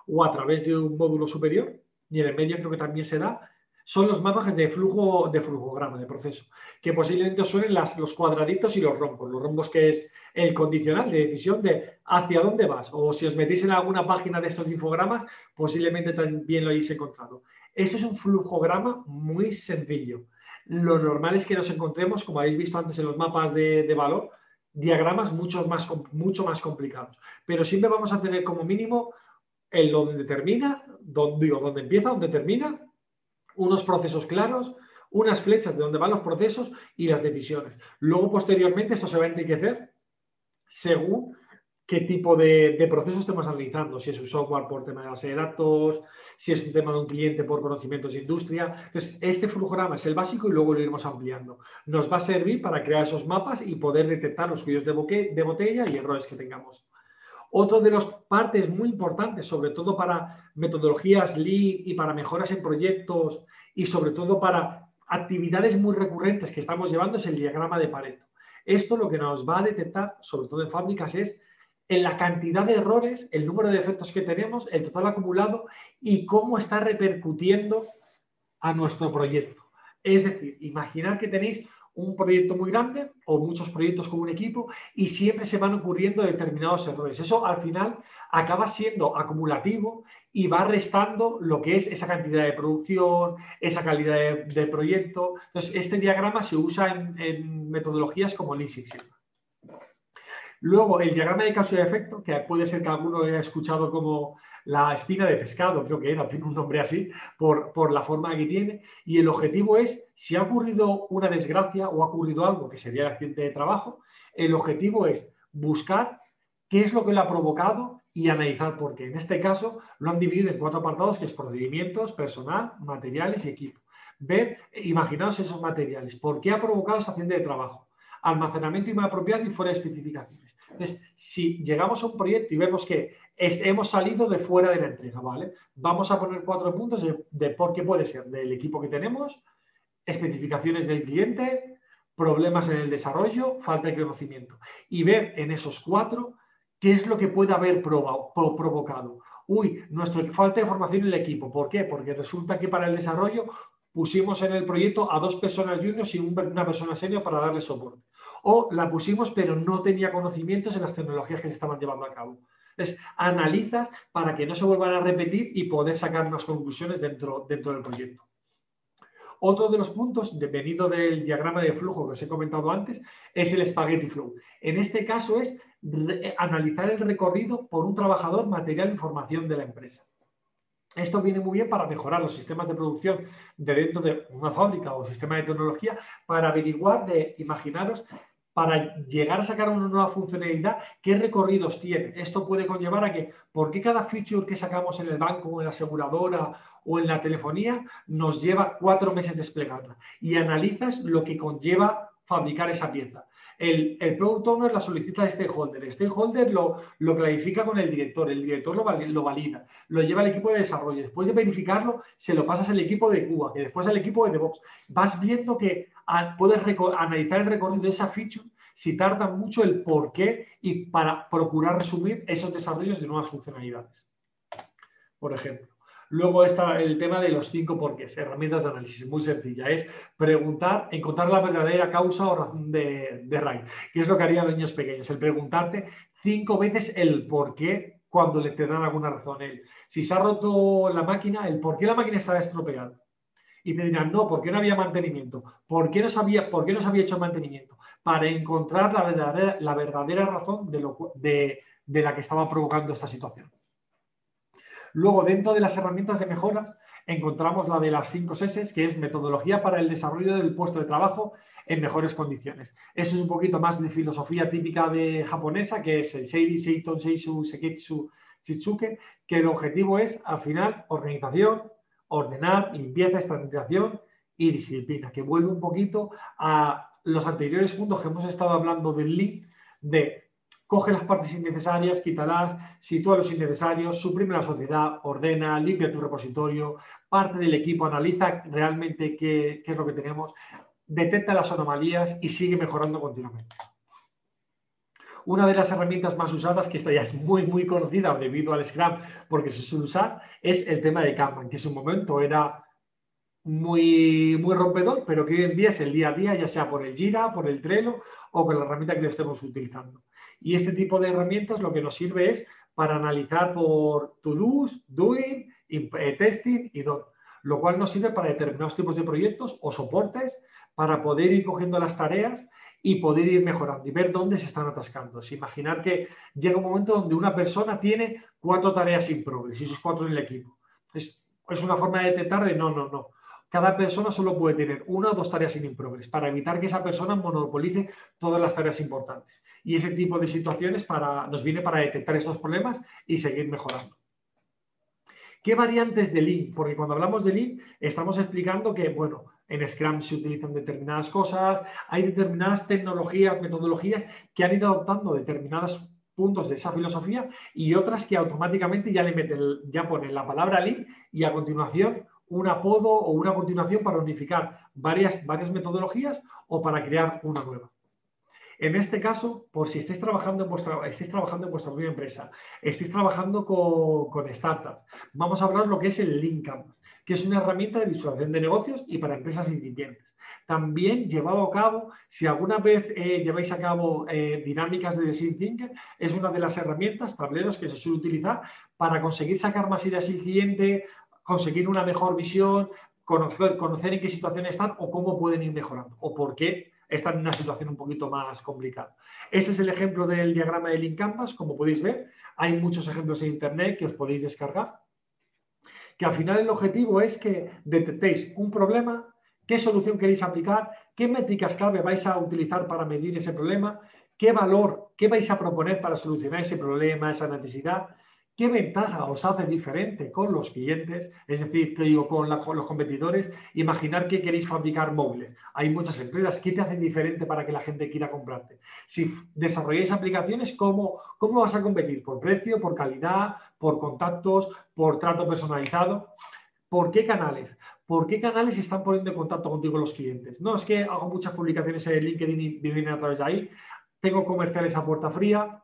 o a través de un módulo superior, y en el medio creo que también se da, son los mapas de flujo de flujograma, de proceso, que posiblemente os suenen los cuadraditos y los rombos. Los rombos que es el condicional de decisión de hacia dónde vas. O si os metéis en alguna página de estos infogramas, posiblemente también lo hayáis encontrado. Eso es un flujograma muy sencillo. Lo normal es que nos encontremos, como habéis visto antes en los mapas de, valor, diagramas mucho más, mucho más complicados. Pero siempre vamos a tener como mínimo el donde termina, donde, digo, donde empieza, donde termina unos procesos claros, unas flechas de donde van los procesos y las decisiones. Luego, posteriormente, esto se va a enriquecer según qué tipo de, procesos estemos analizando, si es un software por tema de base de datos, si es un tema de un cliente por conocimientos de industria. Entonces, este flujograma es el básico y luego lo iremos ampliando. Nos va a servir para crear esos mapas y poder detectar los cuellos de, de botella y errores que tengamos. Otro de las partes muy importantes, sobre todo para metodologías Lean y para mejoras en proyectos y sobre todo para actividades muy recurrentes que estamos llevando, es el diagrama de Pareto. Esto lo que nos va a detectar, sobre todo en fábricas, es en la cantidad de errores, el número de efectos que tenemos, el total acumulado y cómo está repercutiendo a nuestro proyecto. Es decir, imaginar que tenéis un proyecto muy grande o muchos proyectos con un equipo y siempre se van ocurriendo determinados errores. Eso al final acaba siendo acumulativo y va restando lo que es esa cantidad de producción, esa calidad de, proyecto. Entonces, este diagrama se usa en, metodologías como Lean Six Sigma. Luego, el diagrama de caso y efecto, que puede ser que alguno haya escuchado como la espina de pescado, creo que era, tiene un nombre así, por, por, la forma que tiene. Y el objetivo es, si ha ocurrido una desgracia o ha ocurrido algo que sería el accidente de trabajo, el objetivo es buscar qué es lo que lo ha provocado y analizar por qué. En este caso, lo han dividido en cuatro apartados, que es procedimientos, personal, materiales y equipo. Ver, imaginaos esos materiales. ¿Por qué ha provocado ese accidente de trabajo? Almacenamiento inapropiado y fuera de especificaciones entonces, si llegamos a un proyecto y vemos que hemos salido de fuera de la entrega, ¿vale? Vamos a poner cuatro puntos de, por qué puede ser del equipo que tenemos, especificaciones del cliente, problemas en el desarrollo, falta de conocimiento. Y ver en esos cuatro qué es lo que puede haber provocado. Uy, nuestro, falta de formación en el equipo. ¿Por qué? Porque resulta que para el desarrollo pusimos en el proyecto a dos personas juniors y una persona senior para darle soporte o la pusimos pero no tenía conocimientos en las tecnologías que se estaban llevando a cabo. Entonces, analizas para que no se vuelvan a repetir y poder sacar unas conclusiones dentro, dentro del proyecto. Otro de los puntos, dependido del diagrama de flujo que os he comentado antes, es el spaghetti flow. En este caso es analizar el recorrido por un trabajador, material e formación de la empresa. Esto viene muy bien para mejorar los sistemas de producción de dentro de una fábrica o sistema de tecnología, para averiguar de, imaginaros, para llegar a sacar una nueva funcionalidad, qué recorridos tiene. Esto puede conllevar a que, ¿por qué cada feature que sacamos en el banco o en la aseguradora o en la telefonía nos lleva cuatro meses desplegarla? Y analizas lo que conlleva fabricar esa pieza. El, el Product Owner la solicita al stakeholder. El stakeholder lo, lo clarifica con el director. El director lo, lo, valida. Lo lleva al equipo de desarrollo. Después de verificarlo, se lo pasas al equipo de Cuba, que después al equipo de DevOps. Vas viendo que puedes analizar el recorrido de esa feature si tarda mucho el por qué y para procurar resumir esos desarrollos de nuevas funcionalidades. Por ejemplo. Luego está el tema de los cinco porqués, herramientas de análisis, muy sencilla, es preguntar, encontrar la verdadera causa o razón de, de RAID, que es lo que harían los niños pequeños, el preguntarte cinco veces el por qué cuando le te dan alguna razón. él. si se ha roto la máquina, el por qué la máquina estaba estropeada y te dirán, no, ¿por qué no había mantenimiento? ¿Por qué no, sabía, por qué no se había hecho mantenimiento? Para encontrar la verdadera, la verdadera razón de, lo, de, de, la que estaba provocando esta situación. Luego, dentro de las herramientas de mejoras, encontramos la de las 5 S, que es metodología para el desarrollo del puesto de trabajo en mejores condiciones. Eso es un poquito más de filosofía típica de japonesa, que es el Seiri, Seiton, Seishu, Seketsu, Shitsuke, que el objetivo es, al final, organización, ordenar, limpieza, estandarización y disciplina, que vuelve un poquito a los anteriores puntos que hemos estado hablando del Lean, de coge las partes innecesarias, quítalas, sitúa los innecesarios, suprime la sociedad, ordena, limpia tu repositorio, parte del equipo, analiza realmente qué, qué es lo que tenemos, detecta las anomalías y sigue mejorando continuamente. Una de las herramientas más usadas, que esta ya es muy, muy conocida debido al Scrum, porque se suele usar, es el tema de Kanban, que en su momento era muy, muy rompedor, pero que hoy en día es el día a día, ya sea por el Jira, por el Trello o con la herramienta que lo estemos utilizando. Y este tipo de herramientas lo que nos sirve es para analizar por to-dos, doing, eh, testing y done, lo cual nos sirve para determinados tipos de proyectos o soportes para poder ir cogiendo las tareas y poder ir mejorando y ver dónde se están atascando. imaginar que llega un momento donde una persona tiene cuatro tareas sin progreso y esos cuatro en el equipo. Es, es una forma de detectar de no, no, no. cada persona solo puede tener una o dos tareas sin progress para evitar que esa persona monopolice todas las tareas importantes. Y ese tipo de situaciones para, nos viene para detectar estos problemas y seguir mejorando. ¿Qué variantes de Lean? Porque cuando hablamos de Lean estamos explicando que, bueno, en Scrum se utilizan determinadas cosas, hay determinadas tecnologías, metodologías que han ido adoptando determinados puntos de esa filosofía y otras que automáticamente ya le meten, ya ponen la palabra Lean y a continuación un apodo o una continuación para unificar varias, varias metodologías o para crear una nueva. En este caso, por si estáis trabajando en vuestra, estáis trabajando en vuestra propia empresa, estáis trabajando con, con startups, vamos a hablar lo que es el Link Canvas, que es una herramienta de visualización de negocios y para empresas incipientes. También llevado a cabo, si alguna vez eh, lleváis a cabo eh, dinámicas de Design Thinker, es una de las herramientas, tableros que se suele utilizar para conseguir sacar más ideas del cliente, conseguir una mejor visión, conocer, conocer en qué situación están o cómo pueden ir mejorando o por qué están en una situación un poquito más complicada. Este es el ejemplo del diagrama de Link como podéis ver. Hay muchos ejemplos en Internet que os podéis descargar. Que al final el objetivo es que detectéis un problema, qué solución queréis aplicar, qué métricas clave vais a utilizar para medir ese problema, qué valor, qué vais a proponer para solucionar ese problema, esa necesidad ¿Qué ventaja os hace diferente con los clientes? Es decir, que digo, con, los competidores, imaginar que queréis fabricar móviles. Hay muchas empresas. ¿Qué te hacen diferente para que la gente quiera comprarte? Si desarrolláis aplicaciones, ¿cómo, ¿cómo vas a competir? ¿Por precio, por calidad, por contactos, por trato personalizado? ¿Por qué canales? ¿Por qué canales están poniendo en contacto contigo los clientes? No es que hago muchas publicaciones en LinkedIn y vienen a través de ahí. Tengo comerciales a puerta fría,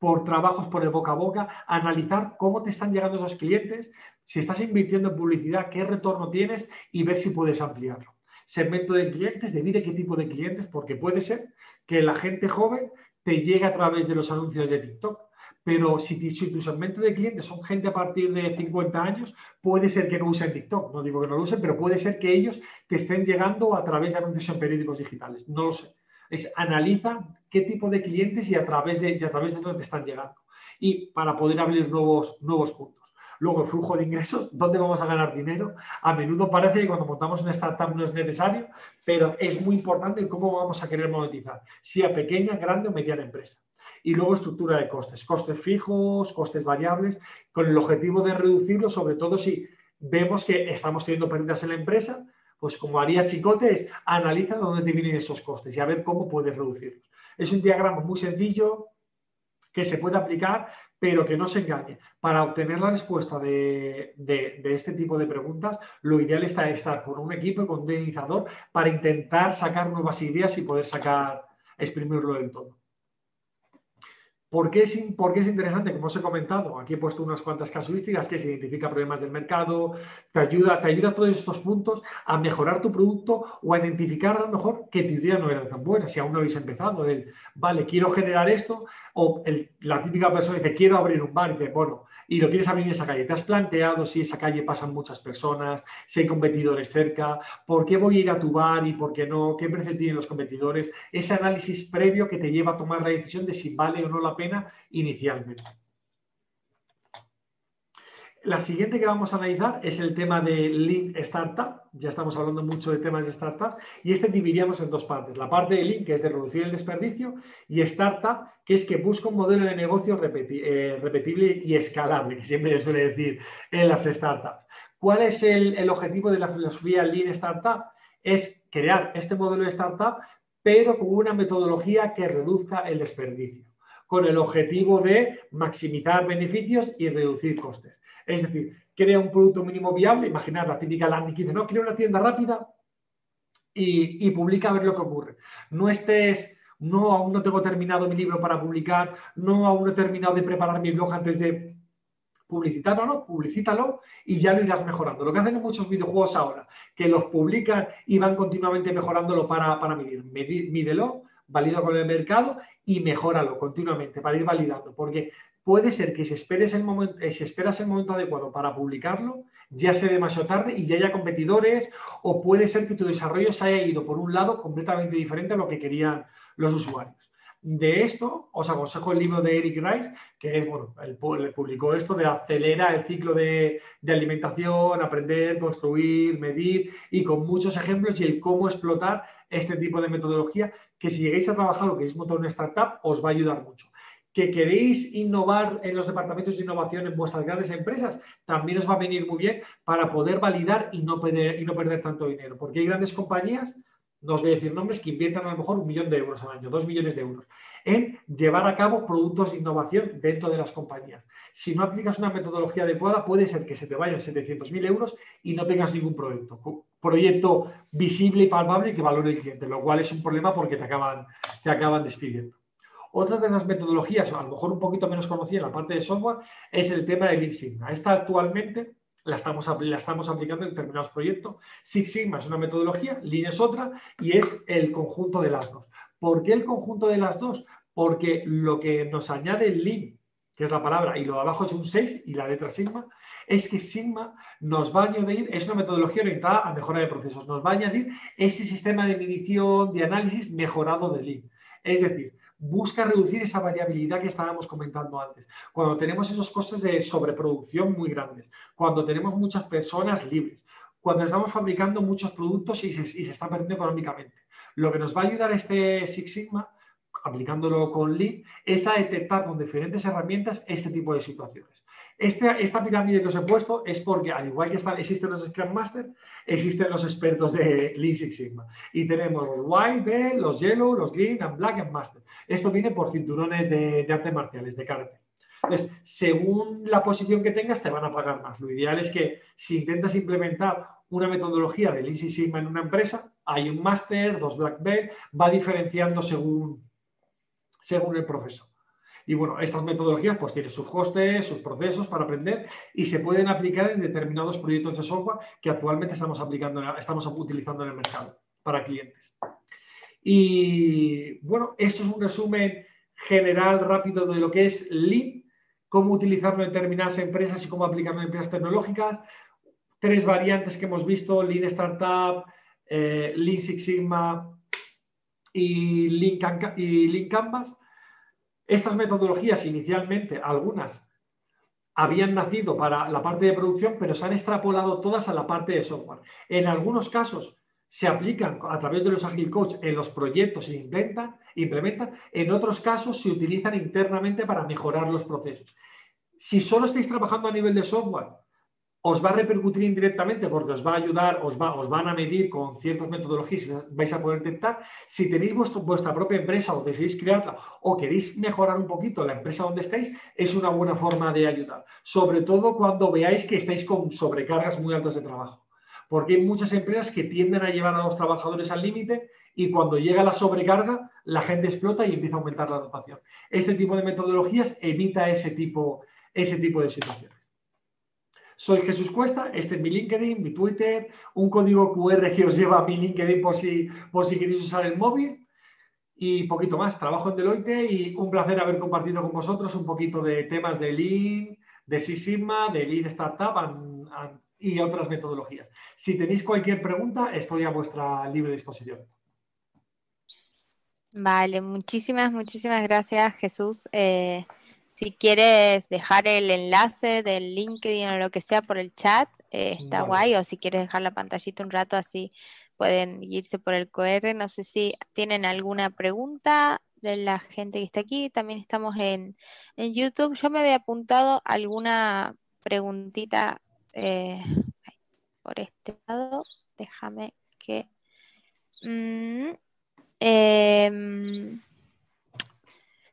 por trabajos por el boca a boca, analizar cómo te están llegando esos clientes, si estás invirtiendo en publicidad, qué retorno tienes y ver si puedes ampliarlo. Segmento de clientes, divide qué tipo de clientes, porque puede ser que la gente joven te llegue a través de los anuncios de TikTok. Pero si, tu segmento de clientes son gente a partir de 50 años, puede ser que no usen TikTok. No digo que no lo usen, pero puede ser que ellos te estén llegando a través de anuncios en periódicos digitales. No lo sé es analiza qué tipo de clientes y a través de, dónde están llegando. Y para poder abrir nuevos, nuevos puntos. Luego, el flujo de ingresos, ¿dónde vamos a ganar dinero? A menudo parece que cuando montamos una startup no es necesario, pero es muy importante cómo vamos a querer monetizar, si a pequeña, grande o mediana empresa. Y luego estructura de costes, costes fijos, costes variables, con el objetivo de reducirlo, sobre todo si vemos que estamos teniendo pérdidas en la empresa, pues como haría Chicote es analiza dónde te vienen esos costes y a ver cómo puedes reducirlos. Es un diagrama muy sencillo que se puede aplicar, pero que no se engañe. Para obtener la respuesta de, este tipo de preguntas, lo ideal está estar con un equipo y con un para intentar sacar nuevas ideas y poder sacar, exprimirlo del todo. ¿Por qué, es, es interesante? Como os he comentado, aquí he puesto unas cuantas casuísticas que se identifica problemas del mercado, te ayuda, te ayuda a todos estos puntos a mejorar tu producto o a identificar a lo mejor que tu idea no era tan buena, si aún no habéis empezado. El, vale, quiero generar esto, o la típica persona dice, quiero abrir un bar, y dice, bueno, y lo quieres abrir en esa calle. ¿Te has planteado si esa calle pasan muchas personas, si hay competidores cerca? ¿Por qué voy a ir a tu bar y por qué no? ¿Qué precio tienen los competidores? Ese análisis previo que te lleva a tomar la decisión de si vale o no la pena inicialmente. La siguiente que vamos a analizar es el tema de Lean Startup. Ya estamos hablando mucho de temas de startup y este dividiríamos en dos partes. La parte de Lean, que es de reducir el desperdicio, y Startup, que es que busca un modelo de negocio eh, repetible y escalable, que siempre suele decir en las startups. ¿Cuál es el objetivo de la filosofía Lean Startup? Es crear este modelo de startup, pero con una metodología que reduzca el desperdicio, con el objetivo de maximizar beneficios y reducir costes. Es decir, crea un producto mínimo viable, imaginar la típica landing que dice, no, crea una tienda rápida y, publica a ver lo que ocurre. No estés, no, aún no tengo terminado mi libro para publicar, no, aún no he terminado de preparar mi blog antes de publicitarlo, no, publicítalo y ya lo irás mejorando. Lo que hacen muchos videojuegos ahora, que los publican y van continuamente mejorándolo para, para medir. Mídelo, valida con el mercado y mejóralo continuamente para ir validando, porque puede ser que si, esperes el momento, eh, si esperas el momento adecuado para publicarlo, ya sea demasiado tarde y ya haya competidores, o puede ser que tu desarrollo se haya ido por un lado completamente diferente a lo que querían los usuarios. De esto os aconsejo el libro de Eric Rice, que es, bueno, él publicó esto de acelerar el ciclo de, de, alimentación, aprender, construir, medir y con muchos ejemplos y el cómo explotar este tipo de metodología que si llegáis a trabajar o queréis montar una startup os va a ayudar mucho que queréis innovar en los departamentos de innovación en vuestras grandes empresas, también os va a venir muy bien para poder validar y no perder, y no perder tanto dinero. Porque hay grandes compañías, no os voy a decir nombres, que inviertan a lo mejor un millón de euros al año, dos millones de euros, en llevar a cabo productos de innovación dentro de las compañías. Si no aplicas una metodología adecuada, puede ser que se te vayan 700.000 euros y no tengas ningún proyecto, proyecto visible y palpable que valore el cliente, lo cual es un problema porque te acaban, te acaban despidiendo. Otra de las metodologías, a lo mejor un poquito menos conocida en la parte de software, es el tema del Lean. Esta actualmente la estamos, la estamos aplicando en determinados proyectos. Six Sigma es una metodología, Lean es otra y es el conjunto de las dos. ¿Por qué el conjunto de las dos? Porque lo que nos añade el Lean, que es la palabra, y lo de abajo es un 6 y la letra Sigma, es que Sigma nos va a añadir, es una metodología orientada a mejora de procesos, nos va a añadir ese sistema de medición, de análisis mejorado de Lean. Es decir, busca reducir esa variabilidad que estábamos comentando antes. Cuando tenemos esos costes de sobreproducción muy grandes, cuando tenemos muchas personas libres, cuando estamos fabricando muchos productos y se, está perdiendo económicamente. Lo que nos va a ayudar este Six Sigma, aplicándolo con Lean, es a detectar con diferentes herramientas este tipo de situaciones. Esta pirámide que os he puesto es porque, al igual que están, existen los Scrum Master, existen los expertos de Lean Six Sigma. Y tenemos los White, Belt, los Yellow, los Green, and Black, and Master. Esto viene por cinturones de, de artes marciales, de karate. Entonces, según la posición que tengas, te van a pagar más. Lo ideal es que si intentas implementar una metodología de Lean Six Sigma en una empresa, hay un Master, dos Black Belt, va diferenciando según, según el profesor. Y bueno, estas metodologías pues tienen sus costes, sus procesos para aprender y se pueden aplicar en determinados proyectos de software que actualmente estamos, aplicando, estamos utilizando en el mercado para clientes. Y bueno, esto es un resumen general rápido de lo que es Lean, cómo utilizarlo en determinadas empresas y cómo aplicarlo en empresas tecnológicas. Tres variantes que hemos visto, Lean Startup, eh, Lean Six Sigma y Lean, y Lean Canvas. Estas metodologías inicialmente, algunas, habían nacido para la parte de producción, pero se han extrapolado todas a la parte de software. En algunos casos se aplican a través de los Agile Coach en los proyectos y implementan, implementan, en otros casos se utilizan internamente para mejorar los procesos. Si solo estáis trabajando a nivel de software, os va a repercutir indirectamente porque os va a ayudar, os, va, os van a medir con ciertas metodologías y vais a poder detectar. Si tenéis vuestra propia empresa o deseáis crearla o queréis mejorar un poquito la empresa donde estáis, es una buena forma de ayudar. Sobre todo cuando veáis que estáis con sobrecargas muy altas de trabajo. Porque hay muchas empresas que tienden a llevar a los trabajadores al límite y cuando llega la sobrecarga, la gente explota y empieza a aumentar la dotación. Este tipo de metodologías evita ese tipo, ese tipo de situaciones. Soy Jesús Cuesta, este es mi LinkedIn, mi Twitter, un código QR que os lleva a mi LinkedIn por si, por si queréis usar el móvil y poquito más. Trabajo en Deloitte y un placer haber compartido con vosotros un poquito de temas de Lean, de Six Sigma, de Lean Startup y otras metodologías. Si tenéis cualquier pregunta, estoy a vuestra libre disposición. Vale, muchísimas, muchísimas gracias Jesús. Eh, si quieres dejar el enlace del LinkedIn o lo que sea por el chat, eh, está guay. O si quieres dejar la pantallita un rato, así pueden irse por el QR. No sé si tienen alguna pregunta de la gente que está aquí. También estamos en, YouTube. Yo me había apuntado alguna preguntita eh, por este lado. Déjame que... Mm, em,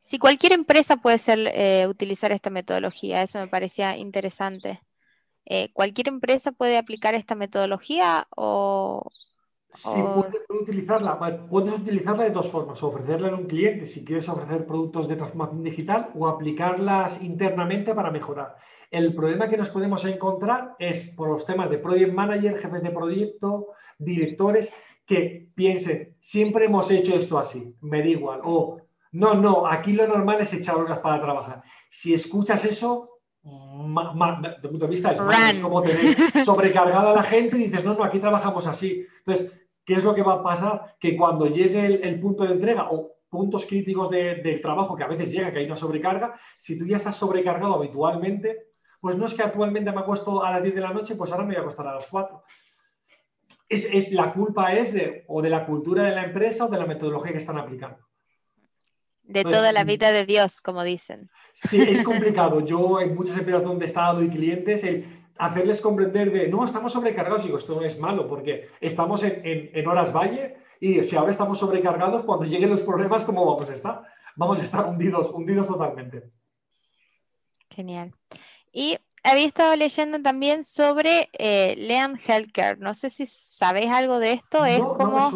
si cualquier empresa puede ser, eh, utilizar esta metodología, eso me parecía interesante. Eh, ¿Cualquier empresa puede aplicar esta metodología o, Sí, puedes utilizarla. Puedes utilizarla de dos formas. Ofrecerla en un cliente si quieres ofrecer productos de transformación digital o aplicarlas internamente para mejorar. El problema que nos podemos encontrar es por los temas de project manager, jefes de proyecto, directores, que piensen, siempre hemos hecho esto así, me da igual, o no, no, aquí lo normal es echar horas para trabajar. Si escuchas eso, de punto de vista es, como tener sobrecargada a la gente y dices, no, no, aquí trabajamos así. Entonces, ¿qué es lo que va a pasar? Que cuando llegue el, punto de entrega o puntos críticos del trabajo que a veces llega, que hay una sobrecarga, si tú ya estás sobrecargado habitualmente, pues no es que actualmente me acuesto a las 10 de la noche, pues ahora me voy a acostar a las 4. Es, la culpa es de, o de la cultura de la empresa o de la metodología que están aplicando. De toda la vida de Dios, como dicen. Sí, es complicado. Yo en muchas empresas donde he estado y clientes, el hacerles comprender de, no, estamos sobrecargados, digo, esto no es malo, porque estamos en, horas valle y si ahora estamos sobrecargados, cuando lleguen los problemas, ¿cómo vamos a estar? Vamos a estar hundidos, hundidos totalmente. Genial. Y había estado leyendo también sobre eh, Lean Healthcare. No sé si sabes algo de esto. es como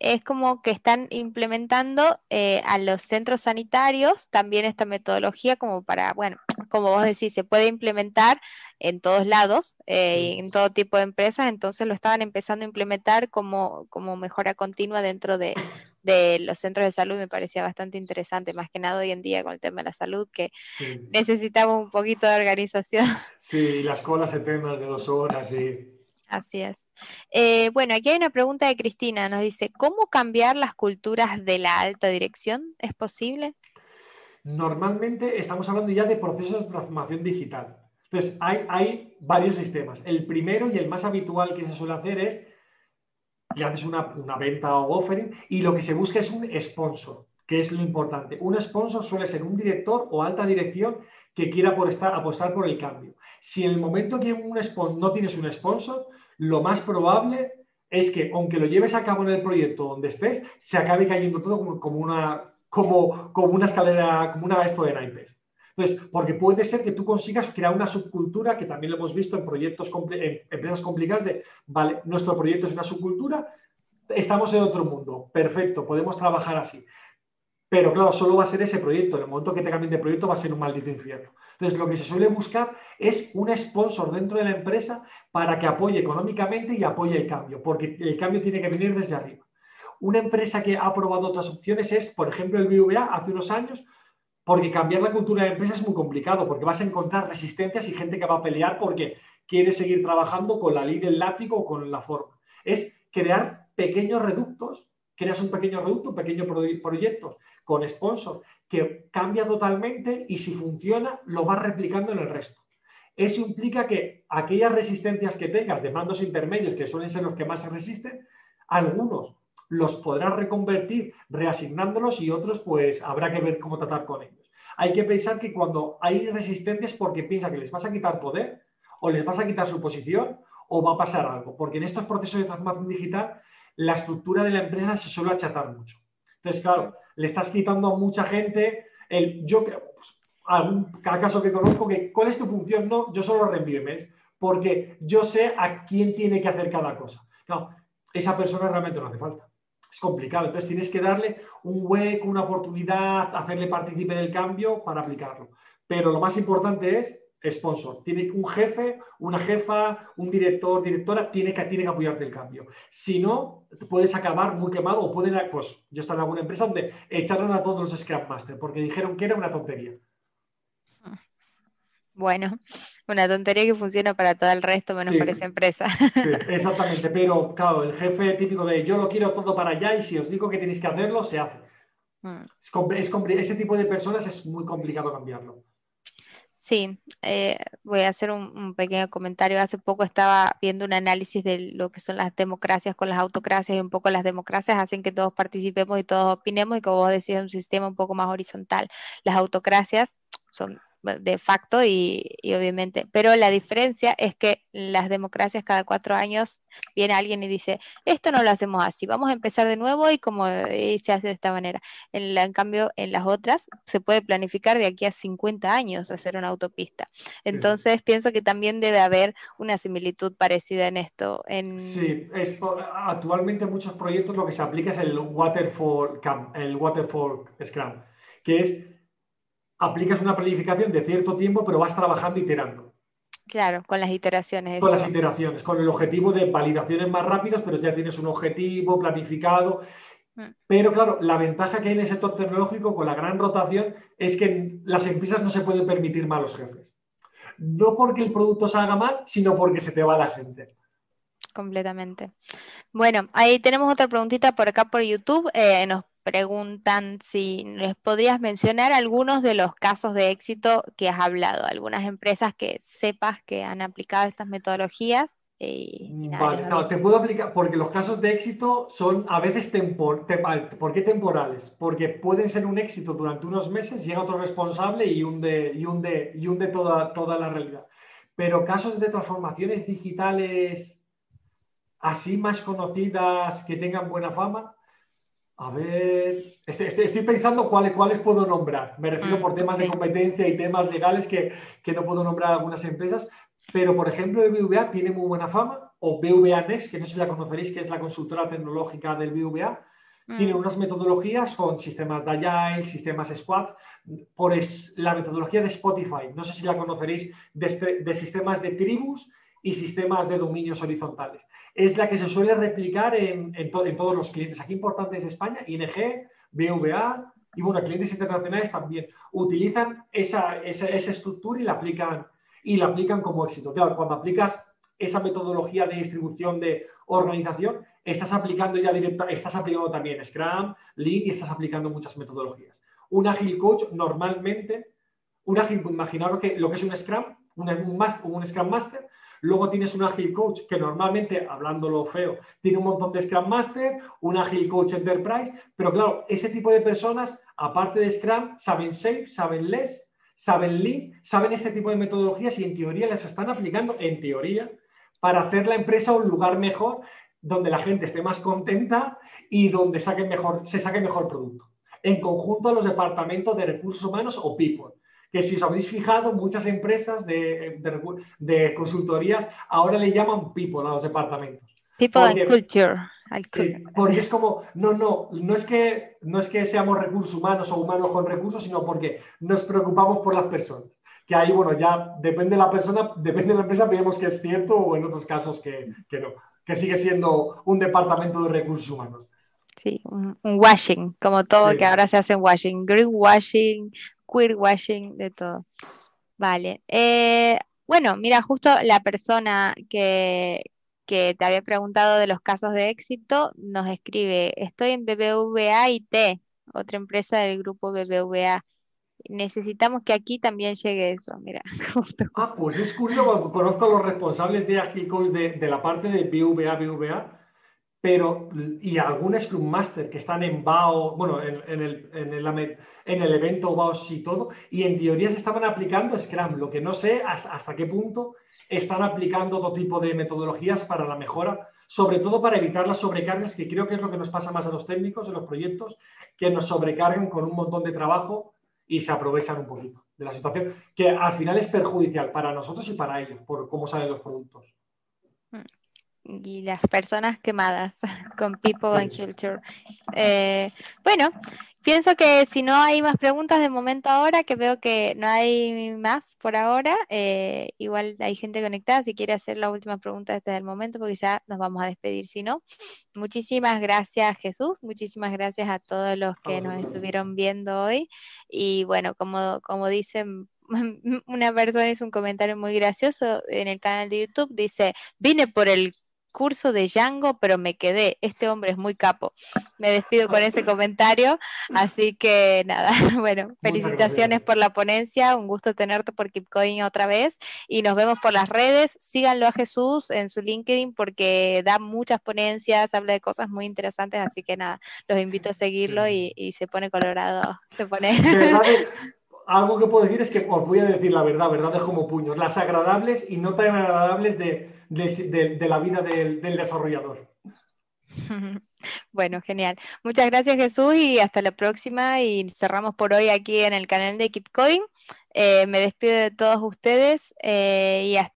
es como que están implementando eh, a los centros sanitarios también esta metodología como para, bueno, como vos decís, se puede implementar en todos lados, eh, en todo tipo de empresas, entonces lo estaban empezando a implementar como, como mejora continua dentro de, los centros de salud, me parecía bastante interesante, más que nada hoy en día con el tema de la salud, que necesitamos un poquito de organización. Sí, las colas eternas de dos horas y Así es. Eh, bueno, aquí hay una pregunta de Cristina. Nos dice, ¿cómo cambiar las culturas de la alta dirección? ¿Es posible? Normalmente estamos hablando ya de procesos de transformación digital. Entonces, hay, varios sistemas. El primero y el más habitual que se suele hacer es, le haces una, una venta o offering y lo que se busca es un sponsor, que es lo importante. Un sponsor suele ser un director o alta dirección que quiera apostar por el cambio. Si en el momento que un no tienes un sponsor, lo más probable es que, aunque lo lleves a cabo en el proyecto donde estés, se acabe cayendo todo como, una, como, como, una escalera, como una esto de naipes. Entonces, porque puede ser que tú consigas crear una subcultura, que también lo hemos visto en proyectos, en empresas complicadas, de, vale, nuestro proyecto es una subcultura, estamos en otro mundo, perfecto, podemos trabajar así. Pero claro, solo va a ser ese proyecto. En el momento que te cambien de proyecto va a ser un maldito infierno. Entonces, lo que se suele buscar es un sponsor dentro de la empresa para que apoye económicamente y apoye el cambio, porque el cambio tiene que venir desde arriba. Una empresa que ha probado otras opciones es, por ejemplo, el BVA hace unos años, porque cambiar la cultura de la empresa es muy complicado, porque vas a encontrar resistencias y gente que va a pelear porque quiere seguir trabajando con la ley del látigo o con la forma. Es crear pequeños reductos, creas un pequeño reducto, un pequeño proyecto con sponsor que cambia totalmente y si funciona lo vas replicando en el resto. Eso implica que aquellas resistencias que tengas de mandos intermedios, que suelen ser los que más se resisten, algunos los podrás reconvertir reasignándolos y otros pues habrá que ver cómo tratar con ellos. Hay que pensar que cuando hay resistencias porque piensa que les vas a quitar poder o les vas a quitar su posición o va a pasar algo, porque en estos procesos de transformación digital la estructura de la empresa se suele achatar mucho. Entonces, claro, le estás quitando a mucha gente el yo pues, algún caso que conozco que cuál es tu función, no, yo solo reenvío emails porque yo sé a quién tiene que hacer cada cosa. Claro, esa persona realmente no hace falta. Es complicado, entonces tienes que darle un hueco, una oportunidad, hacerle partícipe del cambio para aplicarlo. Pero lo más importante es sponsor. Tiene un jefe, una jefa, un director, directora, tiene que, tiene que apoyarte el cambio. Si no, puedes acabar muy quemado o pueden, pues yo estaba en alguna empresa donde echaron a todos los Scrum Master porque dijeron que era una tontería. Bueno, una tontería que funciona para todo el resto, menos para esa empresa. exactamente, pero claro, el jefe típico de yo lo quiero todo para allá y si os digo que tenéis que hacerlo, se hace. Mm. Es, ese tipo de personas es muy complicado cambiarlo. Sí, eh, voy a hacer un, pequeño comentario. Hace poco estaba viendo un análisis de lo que son las democracias con las autocracias y un poco las democracias hacen que todos participemos y todos opinemos y como vos decías, un sistema un poco más horizontal. Las autocracias son de facto y, obviamente, pero la diferencia es que las democracias cada cuatro años viene alguien y dice, esto no lo hacemos así, vamos a empezar de nuevo y como se hace de esta manera. En, cambio, en las otras se puede planificar de aquí a 50 años hacer una autopista. Entonces, pienso que también debe haber una similitud parecida en esto. En... Sí, actualmente en muchos proyectos lo que se aplica es el waterfall, el waterfall Scrum, que es aplicas una planificación de cierto tiempo, pero vas trabajando iterando. Claro, con las iteraciones. Con las iteraciones, con el objetivo de validaciones más rápidas, pero ya tienes un objetivo planificado. Mm. Pero claro, la ventaja que hay en el sector tecnológico con la gran rotación es que las empresas no se pueden permitir malos jefes. No porque el producto salga mal, sino porque se te va la gente. Completamente. Bueno, ahí tenemos otra preguntita por acá por YouTube. Eh, nos preguntan si les podrías mencionar algunos de los casos de éxito que has hablado, algunas empresas que sepas que han aplicado estas metodologías. vale, no, te puedo aplicar, porque los casos de éxito son a veces tempor, ¿por qué temporales? Porque pueden ser un éxito durante unos meses, llega otro responsable y hunde, y hunde, y hunde toda, toda la realidad. Pero casos de transformaciones digitales así más conocidas que tengan buena fama, a ver, estoy, pensando cuáles, cuáles puedo nombrar. Me refiero mm, por temas de competencia y temas legales que, no puedo nombrar algunas empresas, pero por ejemplo el BVA tiene muy buena fama, o BVA Next, que no sé si la conoceréis, que es la consultora tecnológica del BVA, tiene mm. unas metodologías con sistemas de Agile, sistemas Squads, por la metodología de Spotify, no sé si la conoceréis, de, este, de sistemas de tribus y sistemas de dominios horizontales. Es la que se suele replicar en, todos los clientes. Aquí importantes de España, ING, BVA y bueno, clientes internacionales también utilizan esa, estructura y la, aplican, y la aplican como éxito. Claro, cuando aplicas esa metodología de distribución de organización, estás aplicando ya directamente, estás aplicando también Scrum, Lean y estás aplicando muchas metodologías. Un Agile Coach normalmente, un Agile, imaginaros que lo que es un Scrum, un Scrum Master, Luego tienes un Agile Coach que normalmente, hablándolo feo, tiene un montón de Scrum Master, un Agile Coach Enterprise, pero claro, ese tipo de personas, aparte de Scrum, saben Safe, saben Less, saben Lean, saben este tipo de metodologías y en teoría las están aplicando, en teoría, para hacer la empresa un lugar mejor donde la gente esté más contenta y donde mejor, se saque mejor producto. En conjunto a los departamentos de recursos humanos o people que si os habéis fijado, muchas empresas de, de, consultorías ahora le llaman people a los departamentos. People and culture. porque es como, no, no, no es, que, no es que seamos recursos humanos o humanos con recursos, sino porque nos preocupamos por las personas. Que ahí, bueno, ya depende de la persona, depende de la empresa, vemos que es cierto o en otros casos que, que no, que sigue siendo un departamento de recursos humanos. Sí, un, washing, como todo que ahora se hace en washing, greenwashing, queer washing, de todo. Vale. Eh, bueno, mira, justo la persona que, que te había preguntado de los casos de éxito nos escribe, estoy en BBVA IT, otra empresa del grupo BBVA. Necesitamos que aquí también llegue eso, mira. Ah, pues es curioso, conozco a los responsables de Agilcoach de, de la parte de BVA, BVA, pero y algún Scrum Master que están en BAO, bueno, en, el, en, el, en, el, evento BAO y todo, y en teoría se estaban aplicando Scrum. Lo que no sé hasta, qué punto están aplicando otro tipo de metodologías para la mejora, sobre todo para evitar las sobrecargas, que creo que es lo que nos pasa más a los técnicos en los proyectos, que nos sobrecargan con un montón de trabajo y se aprovechan un poquito de la situación, que al final es perjudicial para nosotros y para ellos, por cómo salen los productos. Y las personas quemadas con People and Culture. Eh, bueno, pienso que si no hay más preguntas de momento ahora, que veo que no hay más por ahora, eh, igual hay gente conectada, si quiere hacer la última pregunta desde el momento, porque ya nos vamos a despedir, si no. Muchísimas gracias Jesús, muchísimas gracias a todos los que nos estuvieron viendo hoy. Y bueno, como, como dicen una persona hizo un comentario muy gracioso en el canal de YouTube, dice, vine por el curso de Django, pero me quedé. Este hombre es muy capo. Me despido con ese comentario. Así que nada, bueno, felicitaciones por la ponencia. Un gusto tenerte por KeepCoin otra vez. Y nos vemos por las redes. Síganlo a Jesús en su LinkedIn porque da muchas ponencias, habla de cosas muy interesantes. Así que nada, los invito a seguirlo y, se pone colorado. Se pone. algo que puedo decir es que os voy a decir la verdad, verdades como puños, las agradables y no tan agradables de, la vida del, desarrollador. Bueno, genial. Muchas gracias Jesús y hasta la próxima y cerramos por hoy aquí en el canal de Keep Coding. Eh, me despido de todos ustedes eh, y hasta